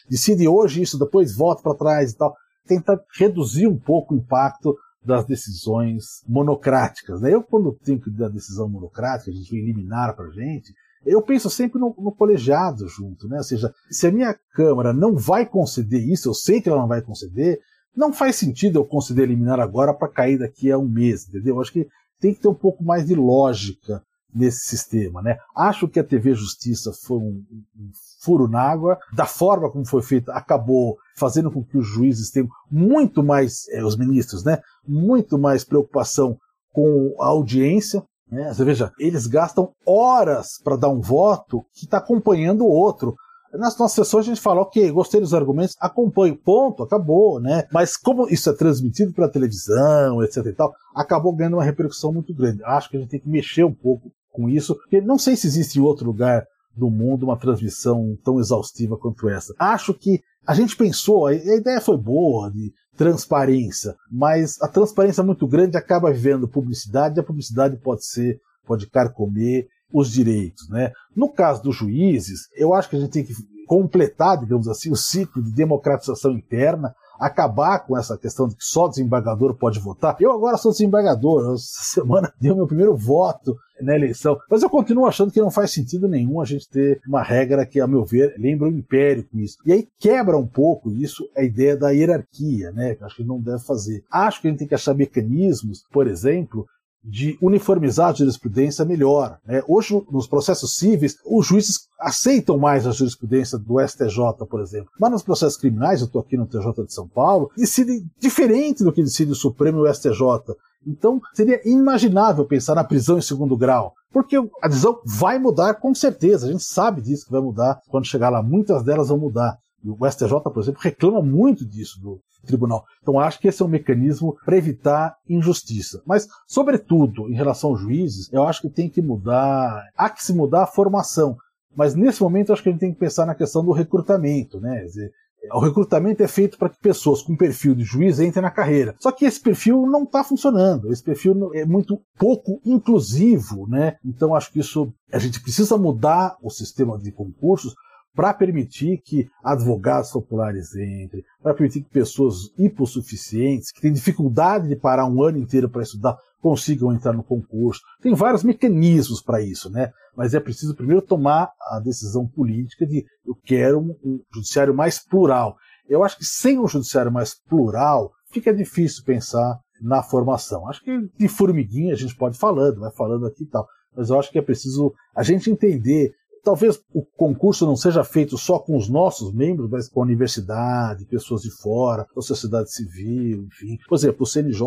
decide hoje isso, depois volta para trás e tal. Tenta reduzir um pouco o impacto das decisões monocráticas. Né? Eu, quando tenho que dar decisão monocrática, a gente vai eliminar para gente, eu penso sempre no, no, colegiado junto, né? Ou seja, se a minha Câmara não vai conceder isso, eu sei que ela não vai conceder, não faz sentido eu conceder eliminar agora para cair daqui a um mês, entendeu? Eu acho que tem que ter um pouco mais de lógica nesse sistema, né? Acho que a TV Justiça foi um, um furo na água, da forma como foi feita, acabou fazendo com que os juízes tenham muito mais, eh, os ministros, né? Muito mais preocupação com a audiência, né? Você veja, eles gastam horas para dar um voto que está acompanhando o outro. Nas nossas sessões a gente fala, ok, gostei dos argumentos, acompanho, ponto, acabou, né? Mas como isso é transmitido pela televisão, etc e tal, acabou ganhando uma repercussão muito grande. Acho que a gente tem que mexer um pouco com isso, porque não sei se existe em outro lugar do mundo uma transmissão tão exaustiva quanto essa. Acho que a gente pensou, a ideia foi boa, de transparência, mas a transparência muito grande acaba vivendo publicidade e a publicidade pode ser, pode carcomer os direitos, né? No caso dos juízes, eu acho que a gente tem que completar, digamos assim, o ciclo de democratização interna, acabar com essa questão de que só desembargador pode votar. Eu agora sou desembargador, essa semana deu meu primeiro voto na eleição, mas eu continuo achando que não faz sentido nenhum a gente ter uma regra que, a meu ver, lembra o império com isso. E aí quebra um pouco isso a ideia da hierarquia, né? Que acho que não deve fazer. Acho que a gente tem que achar mecanismos, por exemplo, de uniformizar a jurisprudência melhor. Né? Hoje, nos processos cíveis, os juízes aceitam mais a jurisprudência do STJ, por exemplo. Mas nos processos criminais, eu estou aqui no TJ de São Paulo, decidem diferente do que decide o Supremo e o STJ. Então, seria inimaginável pensar na prisão em segundo grau. Porque a decisão vai mudar com certeza, a gente sabe disso que vai mudar. Quando chegar lá, muitas delas vão mudar. O STJ, por exemplo, reclama muito disso do tribunal. Então acho que esse é um mecanismo para evitar injustiça. Mas, sobretudo, em relação aos juízes, eu acho que tem que mudar, há que se mudar a formação. Mas nesse momento acho que a gente tem que pensar na questão do recrutamento, né? Dizer, o recrutamento é feito para que pessoas com perfil de juiz entrem na carreira. Só que esse perfil não está funcionando. Esse perfil é muito pouco inclusivo, né? Então acho que isso a gente precisa mudar o sistema de concursos para permitir que advogados populares entrem, para permitir que pessoas hipossuficientes, que têm dificuldade de parar um ano inteiro para estudar, consigam entrar no concurso. Tem vários mecanismos para isso, né? Mas é preciso primeiro tomar a decisão política de eu quero um judiciário mais plural. Eu acho que sem um judiciário mais plural, fica difícil pensar na formação. Acho que de formiguinha a gente pode falando, vai falando aqui e tal. Mas eu acho que é preciso a gente entender Talvez o concurso não seja feito só com os nossos membros, mas com a universidade, pessoas de fora, a sociedade civil, enfim. Por exemplo, o CNJ,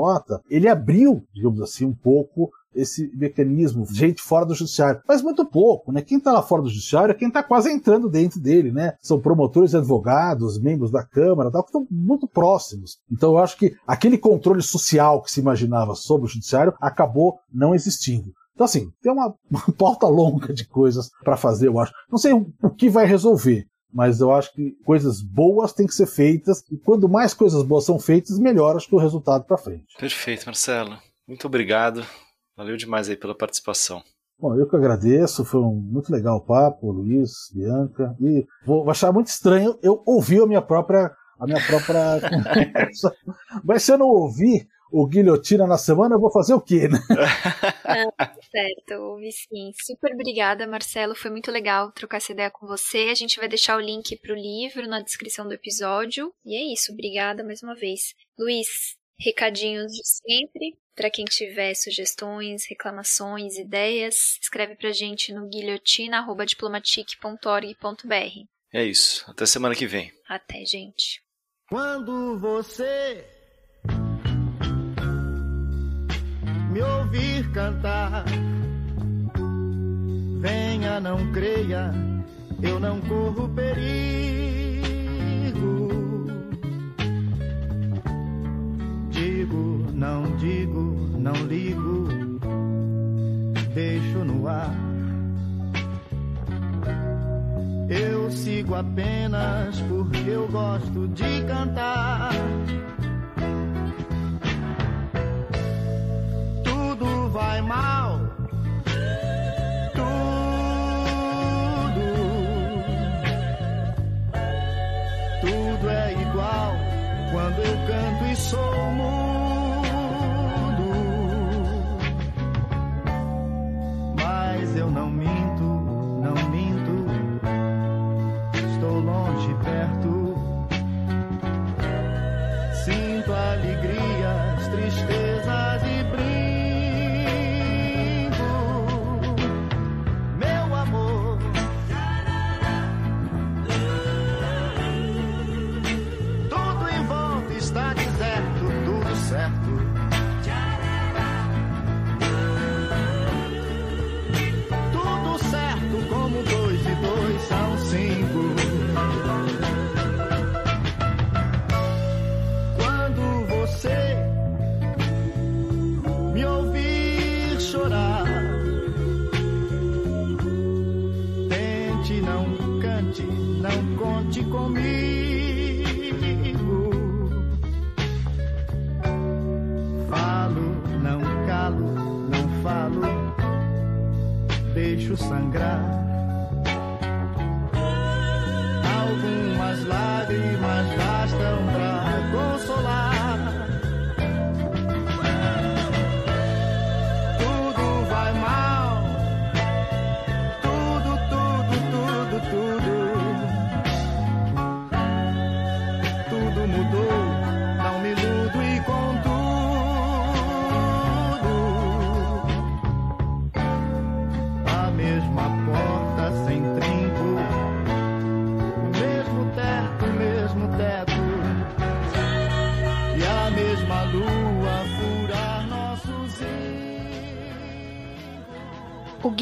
ele abriu, digamos assim, um pouco esse mecanismo, gente fora do judiciário. Mas muito pouco, né? Quem está lá fora do judiciário é quem está quase entrando dentro dele, né? São promotores advogados, membros da Câmara, tal, que estão muito próximos. Então eu acho que aquele controle social que se imaginava sobre o judiciário acabou não existindo. Então, assim, tem uma, uma pauta longa de coisas para fazer, eu acho. Não sei o, o que vai resolver, mas eu acho que coisas boas têm que ser feitas, e quando mais coisas boas são feitas, melhor acho que o resultado para frente. Perfeito, Marcelo. Muito obrigado. Valeu demais aí pela participação. Bom, eu que agradeço, foi um muito legal o papo, Luiz, Bianca, e vou achar muito estranho eu ouvir a minha própria a minha própria conversa. Mas se eu não ouvir, o Guilhotina na semana, eu vou fazer o quê, né? Ah, certo, ouvi sim. Super obrigada, Marcelo. Foi muito legal trocar essa ideia com você. A gente vai deixar o link para o livro na descrição do episódio. E é isso, obrigada mais uma vez. Luiz, recadinhos de sempre. Para quem tiver sugestões, reclamações, ideias, escreve pra gente no guilhotina.diplomatic.org.br. É isso. Até semana que vem. Até, gente. Quando você me ouvir cantar. Venha, não creia, eu não corro perigo. Digo, não digo, não ligo, deixo no ar. Eu sigo apenas porque eu gosto de cantar. Vai mal. Tudo, tudo é igual quando eu canto e sou mudo. Mas eu não minto, não minto. Estou longe, perto. Sinto alegrias,